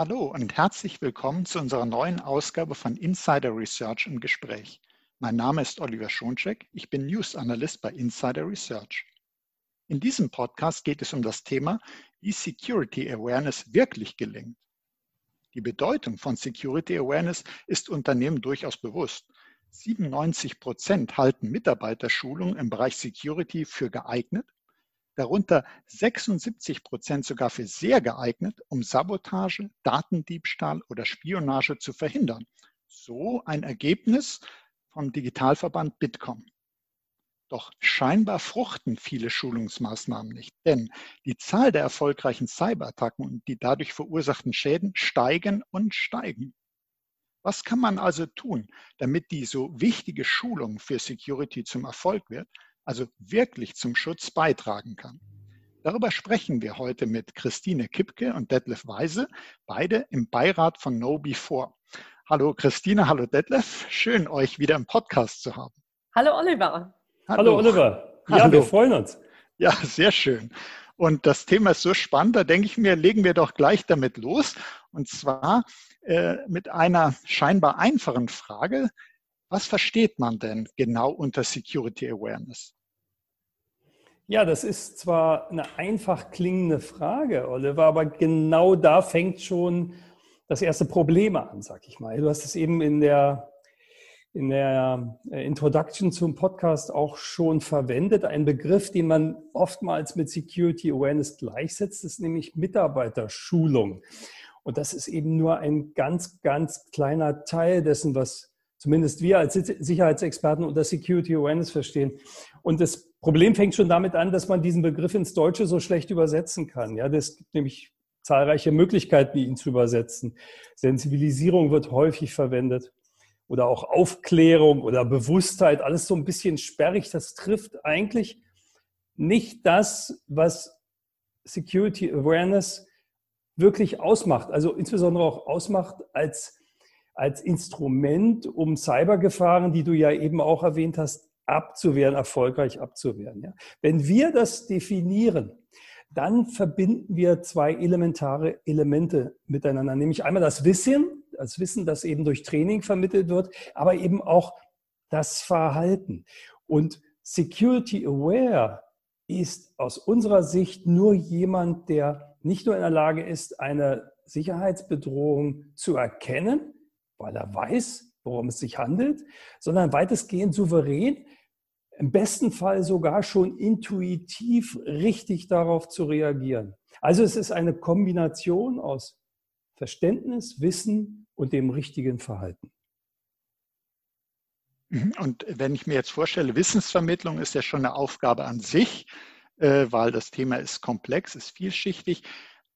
Hallo und herzlich willkommen zu unserer neuen Ausgabe von Insider Research im Gespräch. Mein Name ist Oliver Schoncheck, ich bin News Analyst bei Insider Research. In diesem Podcast geht es um das Thema, wie Security Awareness wirklich gelingt. Die Bedeutung von Security Awareness ist Unternehmen durchaus bewusst. 97 Prozent halten Mitarbeiterschulungen im Bereich Security für geeignet darunter 76 Prozent sogar für sehr geeignet, um Sabotage, Datendiebstahl oder Spionage zu verhindern. So ein Ergebnis vom Digitalverband Bitkom. Doch scheinbar fruchten viele Schulungsmaßnahmen nicht, denn die Zahl der erfolgreichen Cyberattacken und die dadurch verursachten Schäden steigen und steigen. Was kann man also tun, damit die so wichtige Schulung für Security zum Erfolg wird also wirklich zum Schutz beitragen kann. Darüber sprechen wir heute mit Christine Kipke und Detlef Weise, beide im Beirat von Know Before. Hallo Christine, hallo Detlef, schön euch wieder im Podcast zu haben. Hallo Oliver. Hallo, hallo Oliver. Ja, hallo. wir freuen uns. Ja, sehr schön. Und das Thema ist so spannend, da denke ich mir, legen wir doch gleich damit los. Und zwar äh, mit einer scheinbar einfachen Frage. Was versteht man denn genau unter Security Awareness? Ja, das ist zwar eine einfach klingende Frage, Oliver, aber genau da fängt schon das erste Problem an, sag ich mal. Du hast es eben in der, in der äh, Introduction zum Podcast auch schon verwendet. Ein Begriff, den man oftmals mit Security Awareness gleichsetzt, ist nämlich Mitarbeiterschulung. Und das ist eben nur ein ganz, ganz kleiner Teil dessen, was zumindest wir als Sicherheitsexperten unter Security Awareness verstehen. Und das Problem fängt schon damit an, dass man diesen Begriff ins Deutsche so schlecht übersetzen kann. Ja, es gibt nämlich zahlreiche Möglichkeiten, ihn zu übersetzen. Sensibilisierung wird häufig verwendet oder auch Aufklärung oder Bewusstheit, alles so ein bisschen sperrig. Das trifft eigentlich nicht das, was Security Awareness wirklich ausmacht. Also insbesondere auch ausmacht als, als Instrument, um Cybergefahren, die du ja eben auch erwähnt hast, abzuwehren, erfolgreich abzuwehren. Ja. Wenn wir das definieren, dann verbinden wir zwei elementare Elemente miteinander, nämlich einmal das Wissen, das Wissen, das eben durch Training vermittelt wird, aber eben auch das Verhalten. Und Security Aware ist aus unserer Sicht nur jemand, der nicht nur in der Lage ist, eine Sicherheitsbedrohung zu erkennen, weil er weiß, worum es sich handelt, sondern weitestgehend souverän im besten Fall sogar schon intuitiv richtig darauf zu reagieren. Also es ist eine Kombination aus Verständnis, Wissen und dem richtigen Verhalten. Mhm. Und wenn ich mir jetzt vorstelle, Wissensvermittlung ist ja schon eine Aufgabe an sich, äh, weil das Thema ist komplex, ist vielschichtig.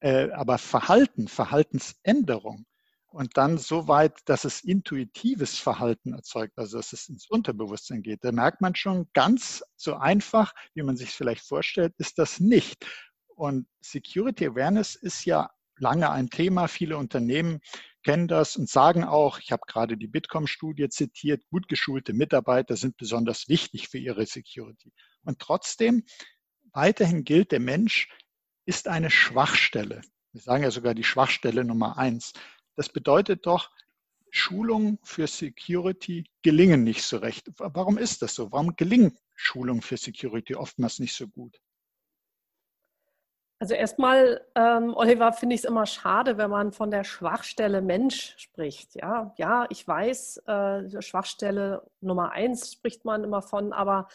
Äh, aber Verhalten, Verhaltensänderung, und dann so weit, dass es intuitives Verhalten erzeugt, also dass es ins Unterbewusstsein geht. Da merkt man schon, ganz so einfach, wie man sich vielleicht vorstellt, ist das nicht. Und Security Awareness ist ja lange ein Thema. Viele Unternehmen kennen das und sagen auch, ich habe gerade die Bitkom-Studie zitiert, gut geschulte Mitarbeiter sind besonders wichtig für ihre Security. Und trotzdem, weiterhin gilt, der Mensch ist eine Schwachstelle. Wir sagen ja sogar die Schwachstelle Nummer eins. Das bedeutet doch, Schulungen für Security gelingen nicht so recht. Warum ist das so? Warum gelingen Schulungen für Security oftmals nicht so gut? Also erstmal, ähm, Oliver, finde ich es immer schade, wenn man von der Schwachstelle Mensch spricht. Ja, ja, ich weiß, äh, Schwachstelle Nummer eins spricht man immer von, aber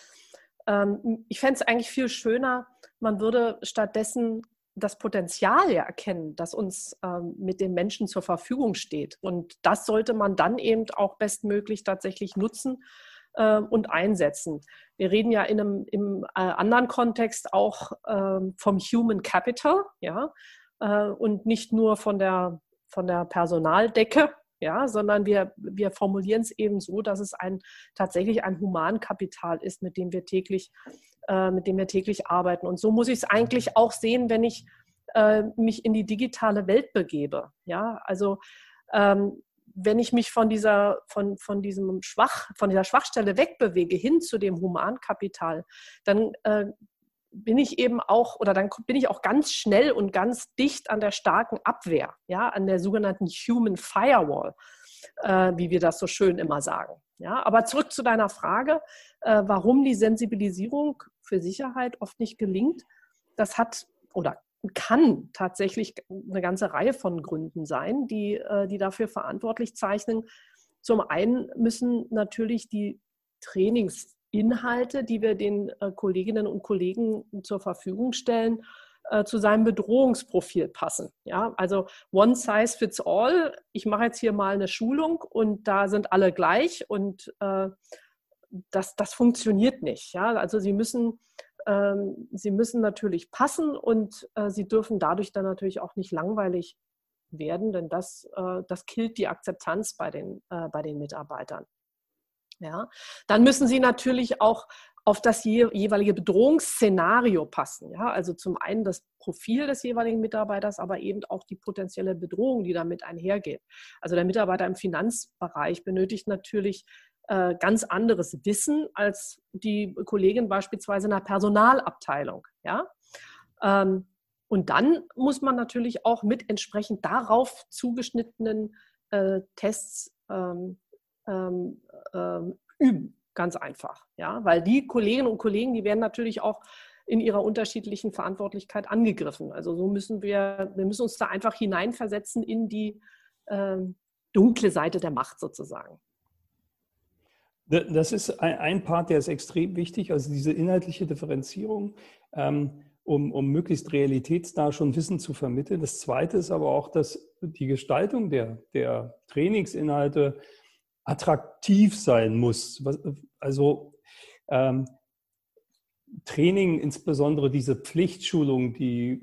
ähm, ich fände es eigentlich viel schöner, man würde stattdessen das Potenzial ja erkennen, das uns ähm, mit den Menschen zur Verfügung steht. Und das sollte man dann eben auch bestmöglich tatsächlich nutzen äh, und einsetzen. Wir reden ja in einem im, äh, anderen Kontext auch äh, vom Human Capital, ja, äh, und nicht nur von der, von der Personaldecke, ja, sondern wir, wir formulieren es eben so, dass es ein, tatsächlich ein Humankapital ist, mit dem wir täglich äh, mit dem wir täglich arbeiten. Und so muss ich es eigentlich auch sehen, wenn ich äh, mich in die digitale Welt begebe. Ja, also ähm, wenn ich mich von dieser, von, von diesem Schwach, von dieser Schwachstelle wegbewege hin zu dem Humankapital, dann äh, bin ich eben auch, oder dann bin ich auch ganz schnell und ganz dicht an der starken Abwehr, ja, an der sogenannten Human Firewall, äh, wie wir das so schön immer sagen. Ja, aber zurück zu deiner Frage, äh, warum die Sensibilisierung für Sicherheit oft nicht gelingt. Das hat oder kann tatsächlich eine ganze Reihe von Gründen sein, die, äh, die dafür verantwortlich zeichnen. Zum einen müssen natürlich die Trainingsinhalte, die wir den äh, Kolleginnen und Kollegen zur Verfügung stellen, äh, zu seinem Bedrohungsprofil passen. Ja, also one size fits all. Ich mache jetzt hier mal eine Schulung und da sind alle gleich und äh, das, das funktioniert nicht. Ja, also Sie müssen ähm, sie müssen natürlich passen und äh, sie dürfen dadurch dann natürlich auch nicht langweilig werden, denn das, äh, das killt die Akzeptanz bei den, äh, bei den Mitarbeitern. Ja, dann müssen sie natürlich auch auf das jeweilige Bedrohungsszenario passen. Ja, also zum einen das Profil des jeweiligen Mitarbeiters, aber eben auch die potenzielle Bedrohung, die damit einhergeht. Also der Mitarbeiter im Finanzbereich benötigt natürlich äh, ganz anderes Wissen als die Kollegin beispielsweise in der Personalabteilung. Ja? Ähm, und dann muss man natürlich auch mit entsprechend darauf zugeschnittenen äh, Tests ähm, ähm, ähm, üben, ganz einfach. Ja? Weil die Kolleginnen und Kollegen, die werden natürlich auch in ihrer unterschiedlichen Verantwortlichkeit angegriffen. Also so müssen wir, wir müssen uns da einfach hineinversetzen in die ähm, dunkle Seite der Macht sozusagen. Das ist ein Part, der ist extrem wichtig, also diese inhaltliche Differenzierung, ähm, um, um möglichst realitätsnah schon Wissen zu vermitteln. Das Zweite ist aber auch, dass die Gestaltung der, der Trainingsinhalte attraktiv sein muss. Also ähm, Training, insbesondere diese Pflichtschulung, die,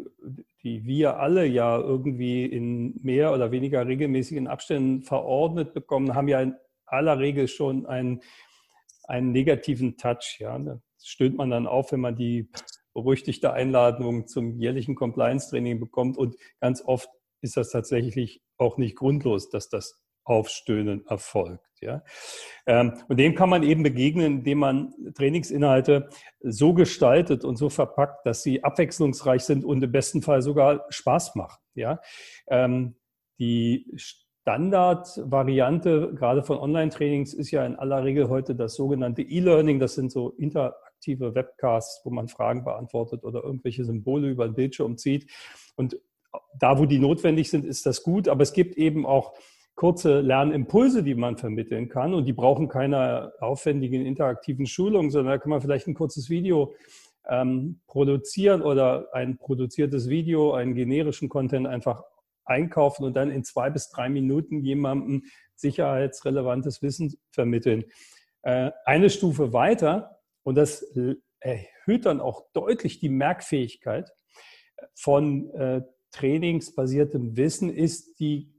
die wir alle ja irgendwie in mehr oder weniger regelmäßigen Abständen verordnet bekommen, haben ja aller Regel schon einen, einen negativen Touch. Ja. Da stöhnt man dann auf, wenn man die berüchtigte Einladung zum jährlichen Compliance-Training bekommt. Und ganz oft ist das tatsächlich auch nicht grundlos, dass das Aufstöhnen erfolgt. Ja. Ähm, und dem kann man eben begegnen, indem man Trainingsinhalte so gestaltet und so verpackt, dass sie abwechslungsreich sind und im besten Fall sogar Spaß machen. Ja. Ähm, die Standardvariante, gerade von Online-Trainings, ist ja in aller Regel heute das sogenannte E-Learning. Das sind so interaktive Webcasts, wo man Fragen beantwortet oder irgendwelche Symbole über den Bildschirm zieht. Und da, wo die notwendig sind, ist das gut. Aber es gibt eben auch kurze Lernimpulse, die man vermitteln kann. Und die brauchen keine aufwendigen interaktiven Schulungen, sondern da kann man vielleicht ein kurzes Video ähm, produzieren oder ein produziertes Video, einen generischen Content einfach einkaufen und dann in zwei bis drei Minuten jemandem sicherheitsrelevantes Wissen vermitteln. Äh, eine Stufe weiter, und das erhöht dann auch deutlich die Merkfähigkeit von äh, trainingsbasiertem Wissen, ist die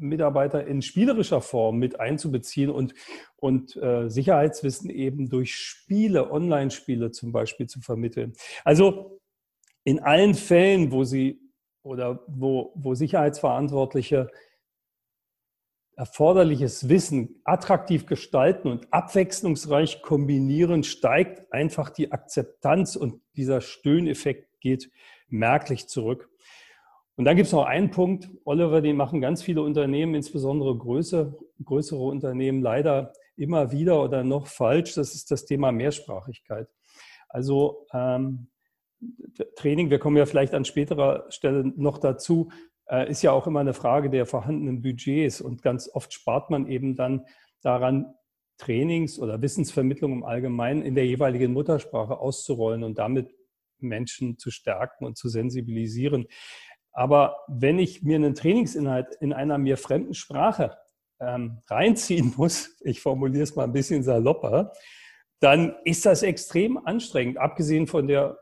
Mitarbeiter in spielerischer Form mit einzubeziehen und, und äh, Sicherheitswissen eben durch Spiele, Online-Spiele zum Beispiel zu vermitteln. Also in allen Fällen, wo Sie oder wo, wo Sicherheitsverantwortliche erforderliches Wissen attraktiv gestalten und abwechslungsreich kombinieren, steigt einfach die Akzeptanz und dieser Stöhneffekt geht merklich zurück. Und dann gibt es noch einen Punkt, Oliver, den machen ganz viele Unternehmen, insbesondere größere, größere Unternehmen, leider immer wieder oder noch falsch. Das ist das Thema Mehrsprachigkeit. Also ähm, Training, wir kommen ja vielleicht an späterer Stelle noch dazu, äh, ist ja auch immer eine Frage der vorhandenen Budgets und ganz oft spart man eben dann daran, Trainings oder Wissensvermittlung im Allgemeinen in der jeweiligen Muttersprache auszurollen und damit Menschen zu stärken und zu sensibilisieren. Aber wenn ich mir einen Trainingsinhalt in einer mir fremden Sprache ähm, reinziehen muss, ich formuliere es mal ein bisschen salopper, dann ist das extrem anstrengend, abgesehen von der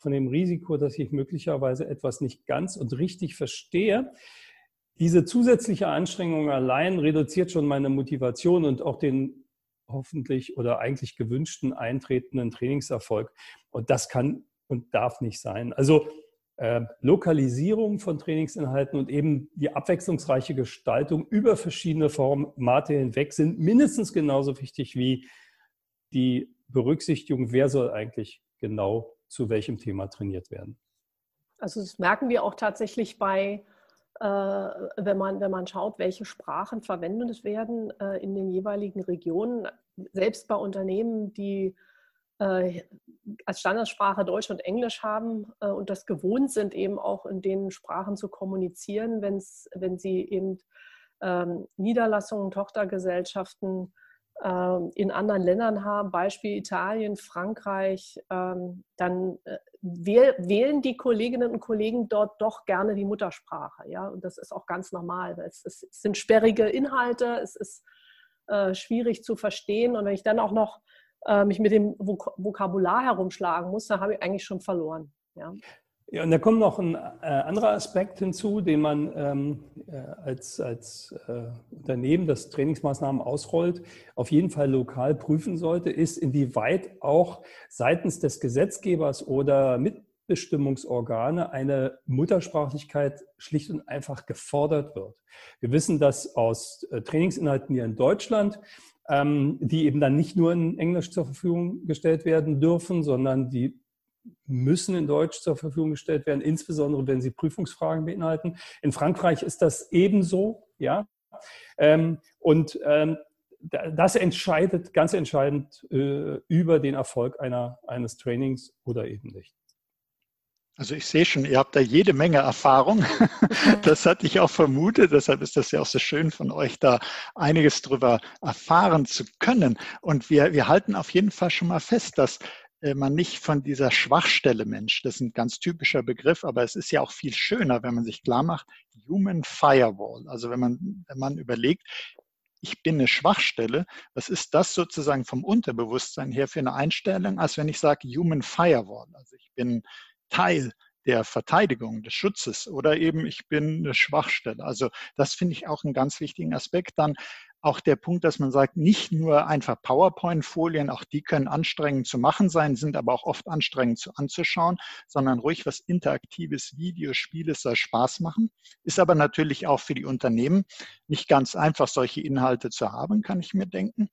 von dem Risiko, dass ich möglicherweise etwas nicht ganz und richtig verstehe. Diese zusätzliche Anstrengung allein reduziert schon meine Motivation und auch den hoffentlich oder eigentlich gewünschten eintretenden Trainingserfolg. Und das kann und darf nicht sein. Also äh, Lokalisierung von Trainingsinhalten und eben die abwechslungsreiche Gestaltung über verschiedene Formate hinweg sind mindestens genauso wichtig wie die Berücksichtigung, wer soll eigentlich genau zu welchem Thema trainiert werden. Also das merken wir auch tatsächlich bei, äh, wenn, man, wenn man schaut, welche Sprachen verwendet werden äh, in den jeweiligen Regionen. Selbst bei Unternehmen, die als Standardsprache Deutsch und Englisch haben äh, und das gewohnt sind, eben auch in den Sprachen zu kommunizieren, wenn's, wenn sie eben ähm, Niederlassungen, Tochtergesellschaften ähm, in anderen Ländern haben, Beispiel Italien, Frankreich, ähm, dann äh, wählen die Kolleginnen und Kollegen dort doch gerne die Muttersprache. Ja? Und das ist auch ganz normal. Es, es sind sperrige Inhalte, es ist äh, schwierig zu verstehen. Und wenn ich dann auch noch äh, mich mit dem Vokabular herumschlagen muss, dann habe ich eigentlich schon verloren. Ja. Ja, und da kommt noch ein äh, anderer Aspekt hinzu, den man ähm, äh, als, als äh, Unternehmen, das Trainingsmaßnahmen ausrollt, auf jeden Fall lokal prüfen sollte, ist, inwieweit auch seitens des Gesetzgebers oder Mitbestimmungsorgane eine Muttersprachlichkeit schlicht und einfach gefordert wird. Wir wissen dass aus äh, Trainingsinhalten hier in Deutschland, ähm, die eben dann nicht nur in Englisch zur Verfügung gestellt werden dürfen, sondern die müssen in Deutsch zur Verfügung gestellt werden, insbesondere wenn sie Prüfungsfragen beinhalten. In Frankreich ist das ebenso, ja. Ähm, und ähm, das entscheidet ganz entscheidend äh, über den Erfolg einer, eines Trainings oder eben nicht. Also ich sehe schon, ihr habt da jede Menge Erfahrung. Das hatte ich auch vermutet. Deshalb ist das ja auch so schön von euch, da einiges drüber erfahren zu können. Und wir, wir halten auf jeden Fall schon mal fest, dass äh, man nicht von dieser Schwachstelle Mensch, das ist ein ganz typischer Begriff, aber es ist ja auch viel schöner, wenn man sich klar macht, Human Firewall. Also wenn man, wenn man überlegt, ich bin eine Schwachstelle, was ist das sozusagen vom Unterbewusstsein her für eine Einstellung, als wenn ich sage Human Firewall. Also ich bin Teil der Verteidigung, des Schutzes oder eben ich bin eine Schwachstelle. Also das finde ich auch einen ganz wichtigen Aspekt. Dann auch der Punkt, dass man sagt, nicht nur einfach PowerPoint-Folien, auch die können anstrengend zu machen sein, sind aber auch oft anstrengend zu anzuschauen, sondern ruhig was interaktives, Video, Spiele soll Spaß machen. Ist aber natürlich auch für die Unternehmen nicht ganz einfach, solche Inhalte zu haben, kann ich mir denken.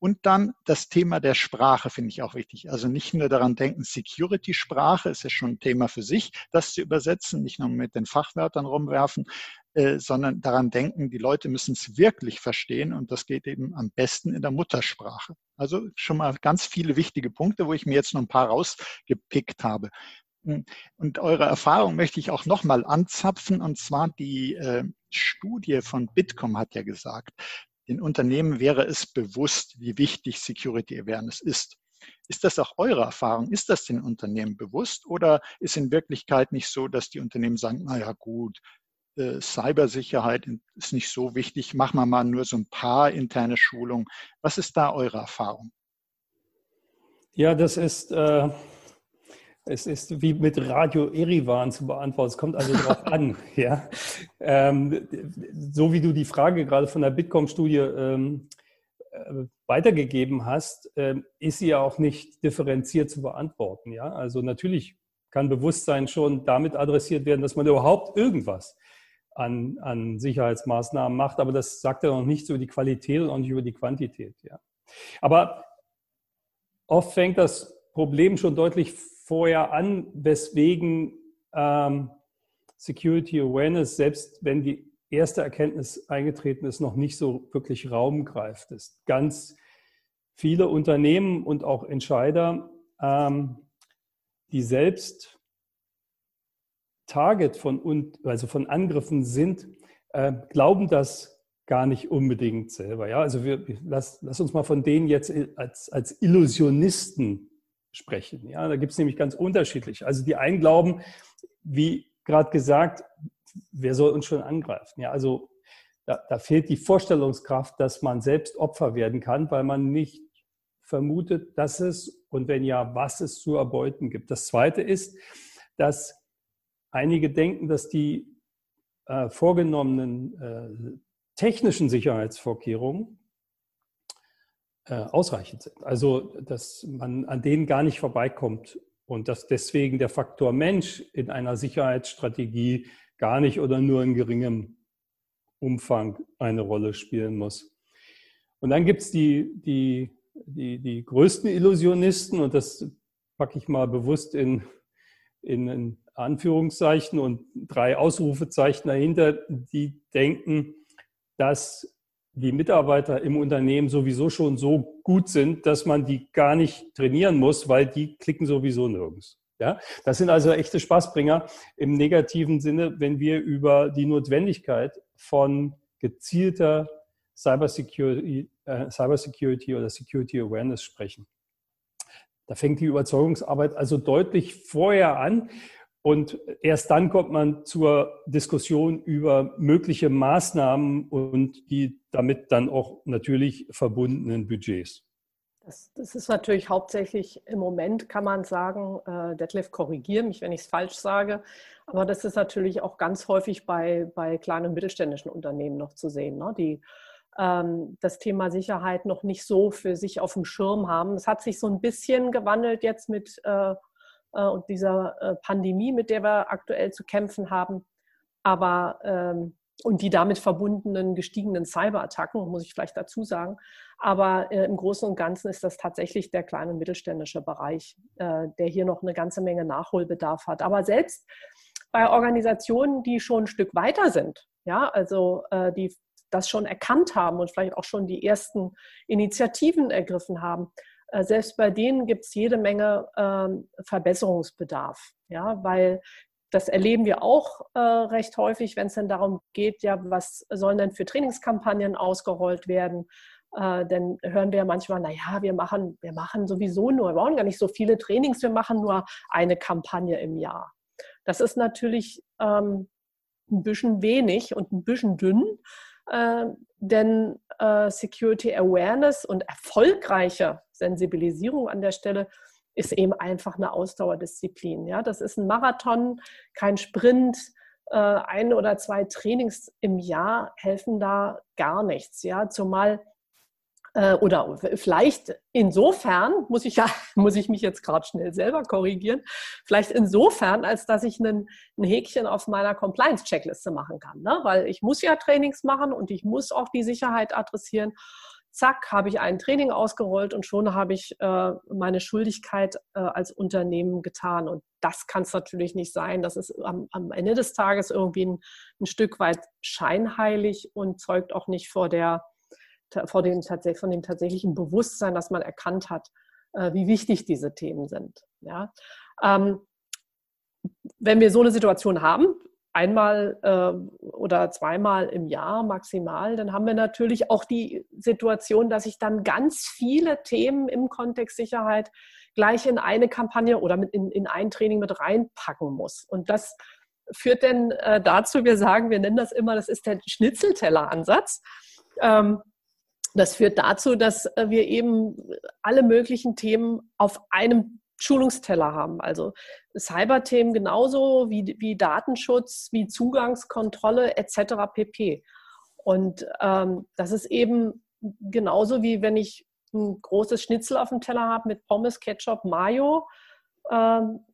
Und dann das Thema der Sprache finde ich auch wichtig. Also nicht nur daran denken, Security-Sprache ist ja schon ein Thema für sich, das zu übersetzen, nicht nur mit den Fachwörtern rumwerfen, äh, sondern daran denken, die Leute müssen es wirklich verstehen und das geht eben am besten in der Muttersprache. Also schon mal ganz viele wichtige Punkte, wo ich mir jetzt noch ein paar rausgepickt habe. Hm, und eure Erfahrung möchte ich auch nochmal anzapfen, und zwar die äh, Studie von Bitkom hat ja gesagt, den Unternehmen wäre es bewusst, wie wichtig Security Awareness ist. Ist das auch eure Erfahrung? Ist das den Unternehmen bewusst oder ist in Wirklichkeit nicht so, dass die Unternehmen sagen, naja gut, äh, Cybersicherheit ist nicht so wichtig, machen wir mal nur so ein paar interne Schulungen. Was ist da eure Erfahrung? Ja, das ist, äh, es ist wie mit Radio Erivan zu beantworten. Es kommt also darauf an. Ja? Ähm, so wie du die Frage gerade von der Bitkom-Studie ähm, äh, weitergegeben hast, äh, ist sie ja auch nicht differenziert zu beantworten. Ja? Also natürlich kann Bewusstsein schon damit adressiert werden, dass man überhaupt irgendwas an, an Sicherheitsmaßnahmen macht, aber das sagt ja noch nichts über die Qualität und auch nicht über die Quantität. Ja. Aber oft fängt das Problem schon deutlich vorher an, weswegen ähm, Security Awareness, selbst wenn die erste Erkenntnis eingetreten ist, noch nicht so wirklich Raum greift. Ist ganz viele Unternehmen und auch Entscheider, ähm, die selbst Target von, also von Angriffen sind, äh, glauben das gar nicht unbedingt selber. Ja? Also wir, lass, lass uns mal von denen jetzt als, als Illusionisten sprechen. Ja? Da gibt es nämlich ganz unterschiedlich. Also die einen glauben, wie gerade gesagt, wer soll uns schon angreifen? Ja, also da, da fehlt die Vorstellungskraft, dass man selbst Opfer werden kann, weil man nicht vermutet, dass es und wenn ja, was es zu erbeuten gibt. Das Zweite ist, dass Einige denken, dass die äh, vorgenommenen äh, technischen Sicherheitsvorkehrungen äh, ausreichend sind. Also, dass man an denen gar nicht vorbeikommt und dass deswegen der Faktor Mensch in einer Sicherheitsstrategie gar nicht oder nur in geringem Umfang eine Rolle spielen muss. Und dann gibt es die, die, die, die größten Illusionisten und das packe ich mal bewusst in, in Anführungszeichen und drei Ausrufezeichen dahinter, die denken, dass die Mitarbeiter im Unternehmen sowieso schon so gut sind, dass man die gar nicht trainieren muss, weil die klicken sowieso nirgends. Ja, das sind also echte Spaßbringer im negativen Sinne, wenn wir über die Notwendigkeit von gezielter Cybersecurity, äh, Cybersecurity oder Security Awareness sprechen. Da fängt die Überzeugungsarbeit also deutlich vorher an. Und erst dann kommt man zur Diskussion über mögliche Maßnahmen und die damit dann auch natürlich verbundenen Budgets. Das, das ist natürlich hauptsächlich im Moment, kann man sagen, äh, Detlef, korrigiere mich, wenn ich es falsch sage, aber das ist natürlich auch ganz häufig bei, bei kleinen und mittelständischen Unternehmen noch zu sehen, ne? die ähm, das Thema Sicherheit noch nicht so für sich auf dem Schirm haben. Es hat sich so ein bisschen gewandelt jetzt mit äh, äh, dieser äh, Pandemie, mit der wir aktuell zu kämpfen haben. Aber ähm, und die damit verbundenen gestiegenen Cyberattacken, muss ich vielleicht dazu sagen. Aber äh, im Großen und Ganzen ist das tatsächlich der kleine und mittelständische Bereich, äh, der hier noch eine ganze Menge Nachholbedarf hat. Aber selbst bei Organisationen, die schon ein Stück weiter sind, ja, also äh, die das schon erkannt haben und vielleicht auch schon die ersten Initiativen ergriffen haben, äh, selbst bei denen gibt es jede Menge ähm, Verbesserungsbedarf, ja, weil das erleben wir auch äh, recht häufig, wenn es dann darum geht, ja, was sollen denn für Trainingskampagnen ausgerollt werden? Äh, dann hören wir manchmal, naja, wir machen, wir machen sowieso nur, wir brauchen gar nicht so viele Trainings, wir machen nur eine Kampagne im Jahr. Das ist natürlich ähm, ein bisschen wenig und ein bisschen dünn, äh, denn äh, Security Awareness und erfolgreiche Sensibilisierung an der Stelle ist eben einfach eine Ausdauerdisziplin. Ja? Das ist ein Marathon, kein Sprint. Äh, ein oder zwei Trainings im Jahr helfen da gar nichts. Ja? Zumal äh, oder vielleicht insofern, muss ich ja, muss ich mich jetzt gerade schnell selber korrigieren, vielleicht insofern, als dass ich einen, ein Häkchen auf meiner Compliance-Checkliste machen kann. Ne? Weil ich muss ja Trainings machen und ich muss auch die Sicherheit adressieren zack, habe ich ein Training ausgerollt und schon habe ich äh, meine Schuldigkeit äh, als Unternehmen getan. Und das kann es natürlich nicht sein. Das ist am, am Ende des Tages irgendwie ein, ein, Stück weit scheinheilig und zeugt auch nicht vor, der, vor dem, von dem tatsächlichen Bewusstsein, dass man erkannt hat, äh, wie wichtig diese Themen sind. Ja? Ähm, wenn wir so eine Situation haben, einmal äh, oder zweimal im Jahr maximal, dann haben wir natürlich auch die Situation, dass ich dann ganz viele Themen im Kontext Sicherheit gleich in eine Kampagne oder in, in ein Training mit reinpacken muss. Und das führt dann äh, dazu, wir sagen, wir nennen das immer, das ist der Schnitzelteller-Ansatz. Ähm, das führt dazu, dass äh, wir eben alle möglichen Themen auf einem Schulungsteller haben. Also Cyberthemen genauso wie, wie Datenschutz, wie Zugangskontrolle etc. pp. Und ähm, das ist eben genauso wie wenn ich ein großes Schnitzel auf dem Teller habe mit Pommes, Ketchup, Mayo. Ähm,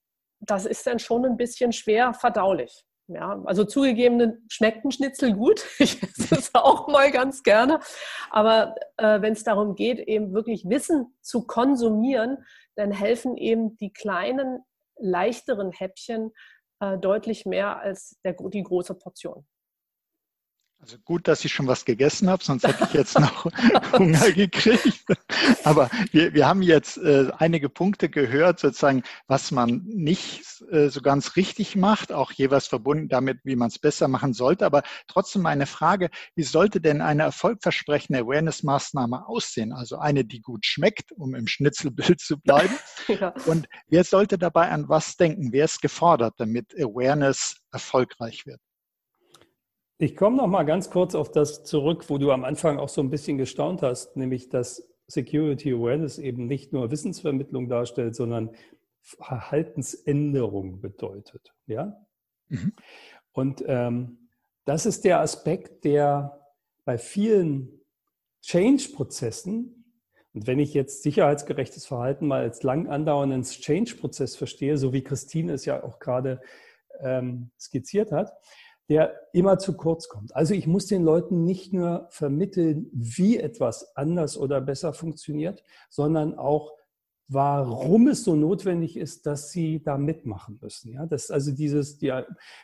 das ist dann schon ein bisschen schwer verdaulich. Ja, also zugegeben, schmeckt ein Schnitzel gut. Ich esse es auch mal ganz gerne. Aber äh, wenn es darum geht, eben wirklich Wissen zu konsumieren, dann helfen eben die kleinen, leichteren Häppchen äh, deutlich mehr als der, die große Portion. Also gut, dass ich schon was gegessen habe, sonst hätte ich jetzt noch Hunger gekriegt. Aber wir, wir haben jetzt äh, einige Punkte gehört, sozusagen, was man nicht äh, so ganz richtig macht, auch jeweils verbunden damit, wie man es besser machen sollte. Aber trotzdem meine Frage, wie sollte denn eine erfolgversprechende Awareness-Maßnahme aussehen? Also eine, die gut schmeckt, um im Schnitzelbild zu bleiben. ja. Und wer sollte dabei an was denken? Wer ist gefordert, damit Awareness erfolgreich wird? Ich komme noch mal ganz kurz auf das zurück, wo du am Anfang auch so ein bisschen gestaunt hast, nämlich dass Security Awareness eben nicht nur Wissensvermittlung darstellt, sondern Verhaltensänderung bedeutet. Ja? Mhm. Und ähm, das ist der Aspekt, der bei vielen Change-Prozessen, und wenn ich jetzt sicherheitsgerechtes Verhalten mal als lang andauernden Change-Prozess verstehe, so wie Christine es ja auch gerade ähm, skizziert hat, der immer zu kurz kommt. Also ich muss den Leuten nicht nur vermitteln, wie etwas anders oder besser funktioniert, sondern auch warum es so notwendig ist, dass sie da mitmachen müssen. Ja, das ist also dieses, die,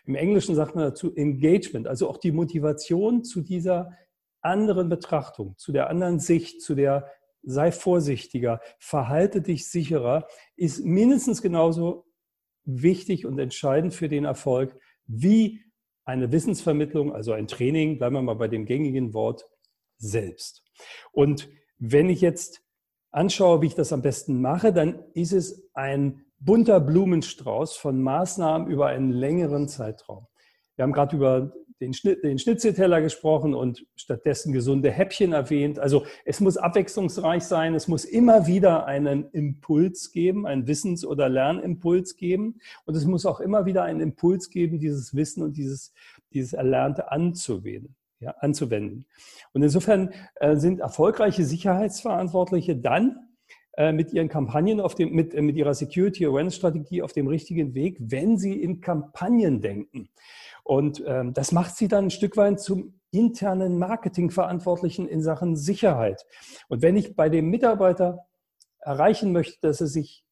im Englischen sagt man dazu Engagement, also auch die Motivation zu dieser anderen Betrachtung, zu der anderen Sicht, zu der sei vorsichtiger, verhalte dich sicherer, ist mindestens genauso wichtig und entscheidend für den Erfolg wie eine Wissensvermittlung, also ein Training, bleiben wir mal bei dem gängigen Wort, selbst. Und wenn ich jetzt anschaue, wie ich das am besten mache, dann ist es ein bunter Blumenstrauß von Maßnahmen über einen längeren Zeitraum. Wir haben gerade über den, Schnitt, den Schnitzelteller gesprochen und stattdessen gesunde Häppchen erwähnt. Also es muss abwechslungsreich sein, es muss immer wieder einen Impuls geben, einen Wissens- oder Lernimpuls geben und es muss auch immer wieder einen Impuls geben, dieses Wissen und dieses, dieses Erlernte anzuwenden ja, anzuwenden. Und insofern äh, sind erfolgreiche Sicherheitsverantwortliche dann äh, mit ihren Kampagnen auf dem, mit, äh, mit ihrer Security Awareness Strategie auf dem richtigen Weg, wenn sie in Kampagnen denken. Und ähm, das macht sie dann ein Stück weit zum internen Marketingverantwortlichen in Sachen Sicherheit. Und wenn ich bei dem Mitarbeiter erreichen möchte, dass er sich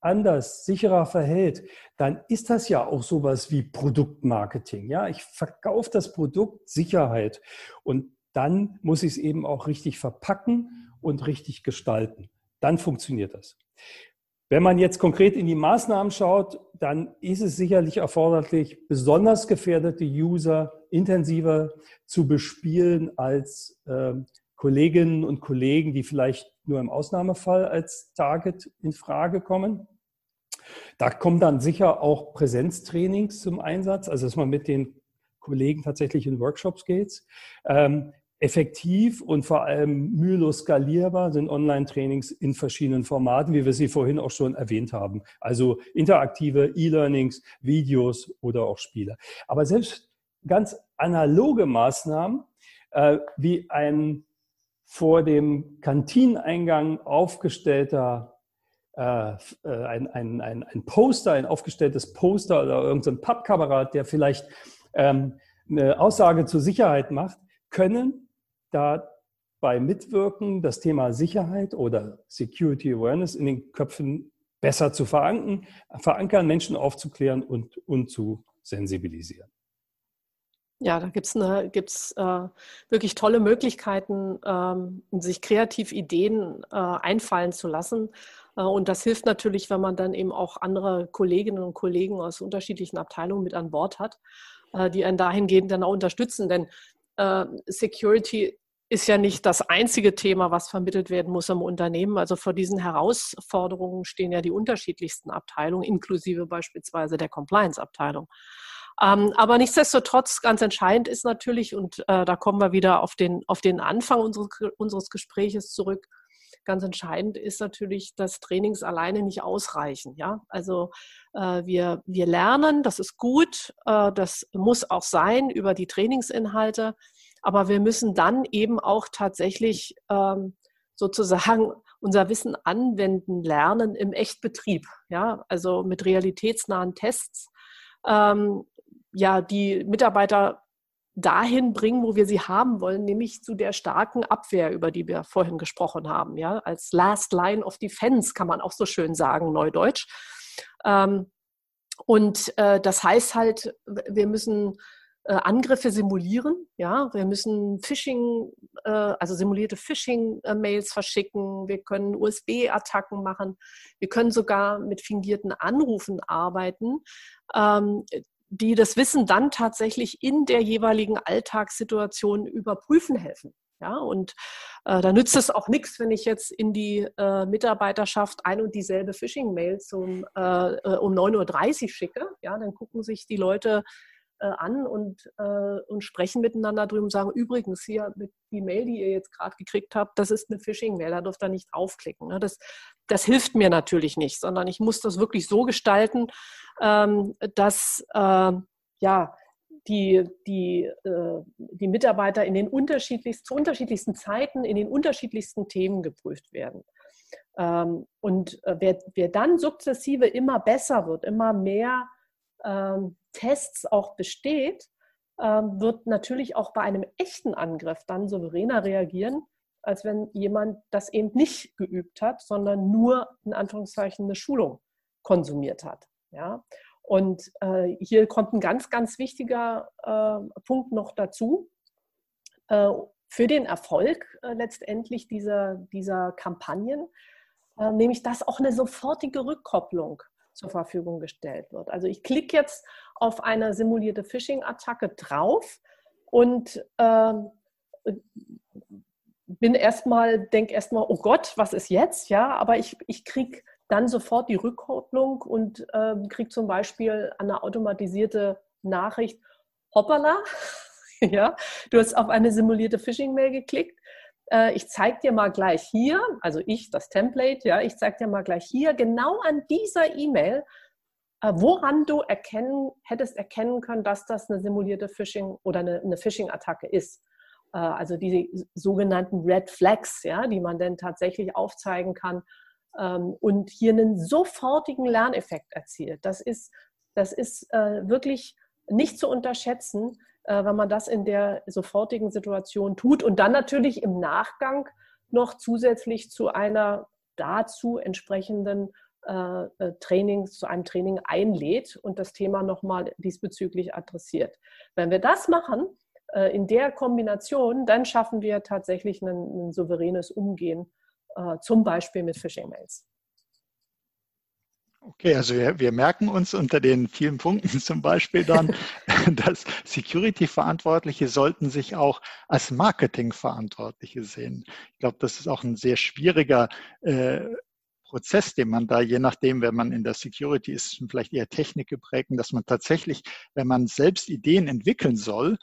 anders, sicherer verhält, dann ist das ja auch sowas wie Produktmarketing. Ja, ich verkaufe das Produkt Sicherheit und dann muss ich es eben auch richtig verpacken und richtig gestalten. Dann funktioniert das. Wenn man jetzt konkret in die Maßnahmen schaut, dann ist es sicherlich erforderlich, besonders gefährdete User intensiver zu bespielen als äh, Kolleginnen und Kollegen, die vielleicht nur im Ausnahmefall als Target in Frage kommen. Da kommen dann sicher auch Präsenztrainings zum Einsatz, also dass man mit den Kollegen tatsächlich in Workshops geht. Ähm, effektiv und vor allem mühelos skalierbar sind Online-Trainings in verschiedenen Formaten, wie wir sie vorhin auch schon erwähnt haben. Also interaktive E-Learnings, Videos oder auch Spiele. Aber selbst ganz analoge Maßnahmen äh, wie ein vor dem Kantineingang aufgestellter äh, äh, ein, ein, ein, ein Poster, ein aufgestelltes Poster oder irgendein Pappkamerad, der vielleicht ähm, eine Aussage zur Sicherheit macht, können dabei mitwirken, das Thema Sicherheit oder Security Awareness in den Köpfen besser zu verankern, Menschen aufzuklären und, und zu sensibilisieren. Ja, da gibt es gibt's, äh, wirklich tolle Möglichkeiten, ähm, sich kreativ Ideen äh, einfallen zu lassen. Äh, und das hilft natürlich, wenn man dann eben auch andere Kolleginnen und Kollegen aus unterschiedlichen Abteilungen mit an Bord hat, äh, die einen dahingehend dann auch unterstützen. Denn Security ist ja nicht das einzige Thema, was vermittelt werden muss im Unternehmen. Also vor diesen Herausforderungen stehen ja die unterschiedlichsten Abteilungen, inklusive beispielsweise der Compliance-Abteilung. Ähm, aber nichtsdestotrotz, ganz entscheidend ist natürlich, und äh, da kommen wir wieder auf den, auf den Anfang unseres, unseres Gespräches zurück, ganz entscheidend ist natürlich, dass Trainings alleine nicht ausreichen. Ja, also äh, wir, wir lernen, das ist gut, äh, das muss auch sein über die Trainingsinhalte, aber wir müssen dann eben auch tatsächlich ähm, sozusagen unser Wissen anwenden lernen im Echtbetrieb. Ja, also mit realitätsnahen Tests. Ähm, ja, die Mitarbeiter dahin bringen, wo wir sie haben wollen, nämlich zu der starken Abwehr, über die wir vorhin gesprochen haben. Ja, als Last Line of Defense kann man auch so schön sagen, Neudeutsch. Ähm, und äh, das heißt halt, wir müssen äh, Angriffe simulieren. Ja, wir müssen Phishing, äh, also simulierte Phishing-Mails verschicken. Wir können USB-Attacken machen. Wir können sogar mit fingierten Anrufen arbeiten. Ähm, die das Wissen dann tatsächlich in der jeweiligen Alltagssituation überprüfen helfen. Ja, und äh, da nützt es auch nichts, wenn ich jetzt in die äh, Mitarbeiterschaft ein und dieselbe Phishing-Mail zum, äh, äh um 9.30 Uhr schicke. Ja, dann gucken sich die Leute äh, an und, äh, und sprechen miteinander drüber und sagen, übrigens hier mit die Mail, die ihr jetzt gerade gekriegt habt, das ist eine Phishing-Mail, da dürft ihr nicht draufklicken. Ne? Das, das hilft mir natürlich nicht, sondern ich muss das wirklich so gestalten, ähm, dass äh, ja, die, die, äh, die Mitarbeiter in den unterschiedlichsten, zu unterschiedlichsten Zeiten in den unterschiedlichsten Themen geprüft werden. Ähm, und äh, wer, wer dann sukzessive immer besser wird, immer mehr ähm, Tests auch besteht, ähm, wird natürlich auch bei einem echten Angriff dann souveräner reagieren als wenn jemand das eben nicht geübt hat, sondern nur in Anführungszeichen eine Schulung konsumiert hat. Ja? Und äh, hier kommt ein ganz, ganz wichtiger äh, Punkt noch dazu. Äh, für den Erfolg äh, letztendlich dieser, dieser Kampagnen, äh, nämlich dass auch eine sofortige Rückkopplung zur Verfügung gestellt wird. Also ich klicke jetzt auf eine simulierte Phishing-Attacke drauf und ähm, bin erstmal, denke erstmal, oh Gott, was ist jetzt? Ja, aber ich, ich kriege dann sofort die Rückkopplung und äh, kriege zum Beispiel eine automatisierte Nachricht, hoppala, ja, du hast auf eine simulierte Phishing-Mail geklickt. Äh, ich zeige dir mal gleich hier, also ich, das Template, ja, ich zeige dir mal gleich hier, genau an dieser E-Mail, äh, woran du erkennen, hättest erkennen können, dass das eine simulierte Phishing oder eine, eine Phishing-Attacke ist. Äh, also die sogenannten Red Flags, ja, die man dann tatsächlich aufzeigen kann ähm, und hier einen sofortigen Lerneffekt erzielt. Das ist, das ist wirklich nicht zu unterschätzen, äh, wenn man das in der sofortigen Situation tut und dann natürlich im Nachgang noch zusätzlich zu einer dazu entsprechenden äh, Trainings, zu einem Training einlädt und das Thema nochmal diesbezüglich adressiert. Wenn wir das machen, in der Kombination, dann schaffen wir tatsächlich ein, ein souveränes Umgehen äh, zum Beispiel mit Phishing-Mails. Okay, also wir, wir, merken uns unter den vielen Punkten zum Beispiel dann, dass Security-Verantwortliche sollten sich auch als Marketing-Verantwortliche sehen. Ich glaube, das ist auch ein sehr schwieriger äh, Prozess, den man da, je nachdem, wenn man in der Security ist, vielleicht eher Technik geprägt, dass man tatsächlich, wenn man selbst Ideen entwickeln soll,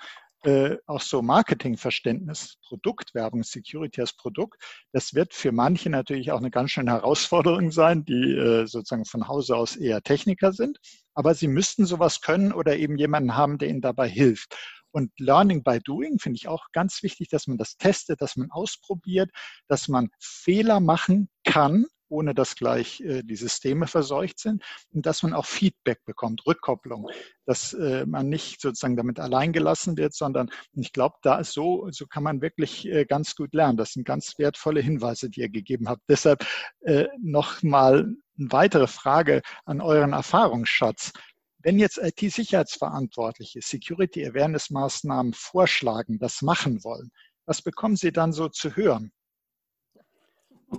äh, auch so Marketingverständnis, Produktwerbung, Security als Produkt, das wird für manche natürlich auch eine ganz schöne Herausforderung sein, die äh, sozusagen von Hause aus eher Techniker sind. Aber sie müssten sowas können oder eben jemanden haben, der ihnen dabei hilft. Und Learning by Doing finde ich auch ganz wichtig, dass man das testet, dass man ausprobiert, dass man Fehler machen kann ohne dass gleich äh, die Systeme verseucht sind und dass man auch Feedback bekommt, Rückkopplung, dass äh, man nicht sozusagen damit allein gelassen wird, sondern ich glaube, da ist so, so kann man wirklich äh, ganz gut lernen. Das sind ganz wertvolle Hinweise, die ihr gegeben habt. Deshalb äh, nochmal eine weitere Frage an euren Erfahrungsschatz. Wenn jetzt IT-Sicherheitsverantwortliche Security Awareness Maßnahmen vorschlagen, das machen wollen, was bekommen Sie dann so zu hören?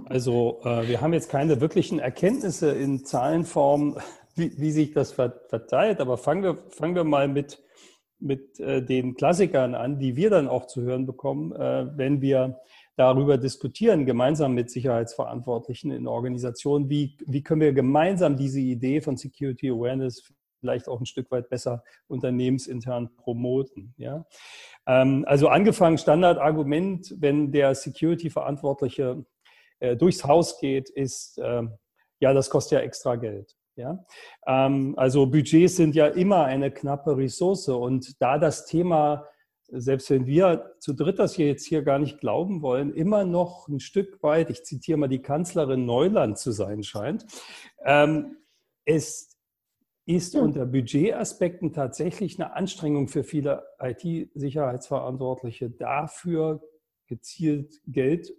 Also äh, wir haben jetzt keine wirklichen Erkenntnisse in Zahlenform, wie, wie sich das verteilt, aber fangen wir, fangen wir mal mit, mit äh, den Klassikern an, die wir dann auch zu hören bekommen, äh, wenn wir darüber diskutieren, gemeinsam mit Sicherheitsverantwortlichen in Organisationen, wie, wie können wir gemeinsam diese Idee von Security Awareness vielleicht auch ein Stück weit besser unternehmensintern promoten. Ja? Ähm, also angefangen Standardargument, wenn der Security-Verantwortliche äh, durchs Haus geht, ist, äh, ja, das kostet ja extra Geld. Ja? Ähm, also Budgets sind ja immer eine knappe Ressource und da das Thema, selbst wenn wir zu dritt das hier jetzt hier gar nicht glauben wollen, immer noch ein Stück weit, ich zitiere mal die Kanzlerin Neuland zu sein scheint, ähm, es ist unter Budgetaspekten tatsächlich eine Anstrengung für viele IT-Sicherheitsverantwortliche dafür gezielt Geld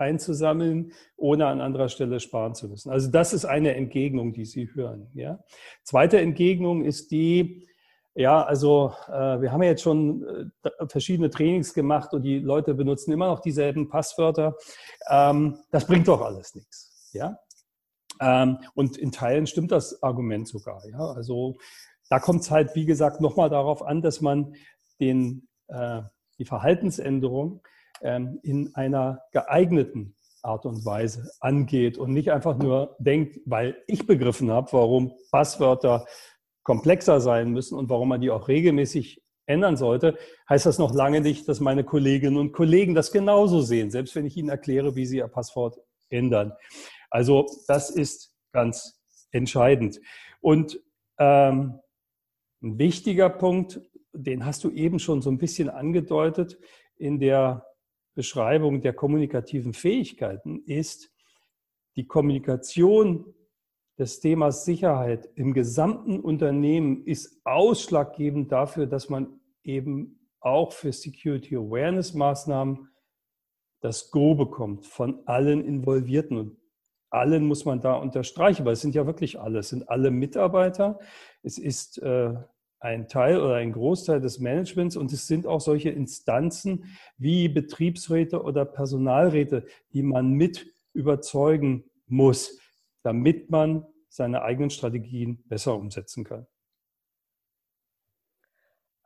einzusammeln, ohne an anderer Stelle sparen zu müssen. Also das ist eine Entgegnung, die Sie hören. Ja. Zweite Entgegnung ist die, ja, also äh, wir haben ja jetzt schon äh, verschiedene Trainings gemacht und die Leute benutzen immer noch dieselben Passwörter. Ähm, das bringt doch alles nichts. Ja. Ähm, und in Teilen stimmt das Argument sogar. Ja. Also da kommt es halt, wie gesagt, nochmal darauf an, dass man den, äh, die Verhaltensänderung in einer geeigneten Art und Weise angeht und nicht einfach nur denkt, weil ich begriffen habe, warum Passwörter komplexer sein müssen und warum man die auch regelmäßig ändern sollte, heißt das noch lange nicht, dass meine Kolleginnen und Kollegen das genauso sehen, selbst wenn ich ihnen erkläre, wie sie ihr Passwort ändern. Also das ist ganz entscheidend. Und ähm, ein wichtiger Punkt, den hast du eben schon so ein bisschen angedeutet in der Beschreibung der kommunikativen Fähigkeiten ist, die Kommunikation des Themas Sicherheit im gesamten Unternehmen ist ausschlaggebend dafür, dass man eben auch für Security Awareness Maßnahmen das Go bekommt von allen Involvierten. Und allen muss man da unterstreichen, weil es sind ja wirklich alle, es sind alle Mitarbeiter, es ist äh, ein Teil oder ein Großteil des Managements und es sind auch solche Instanzen wie Betriebsräte oder Personalräte, die man mit überzeugen muss, damit man seine eigenen Strategien besser umsetzen kann.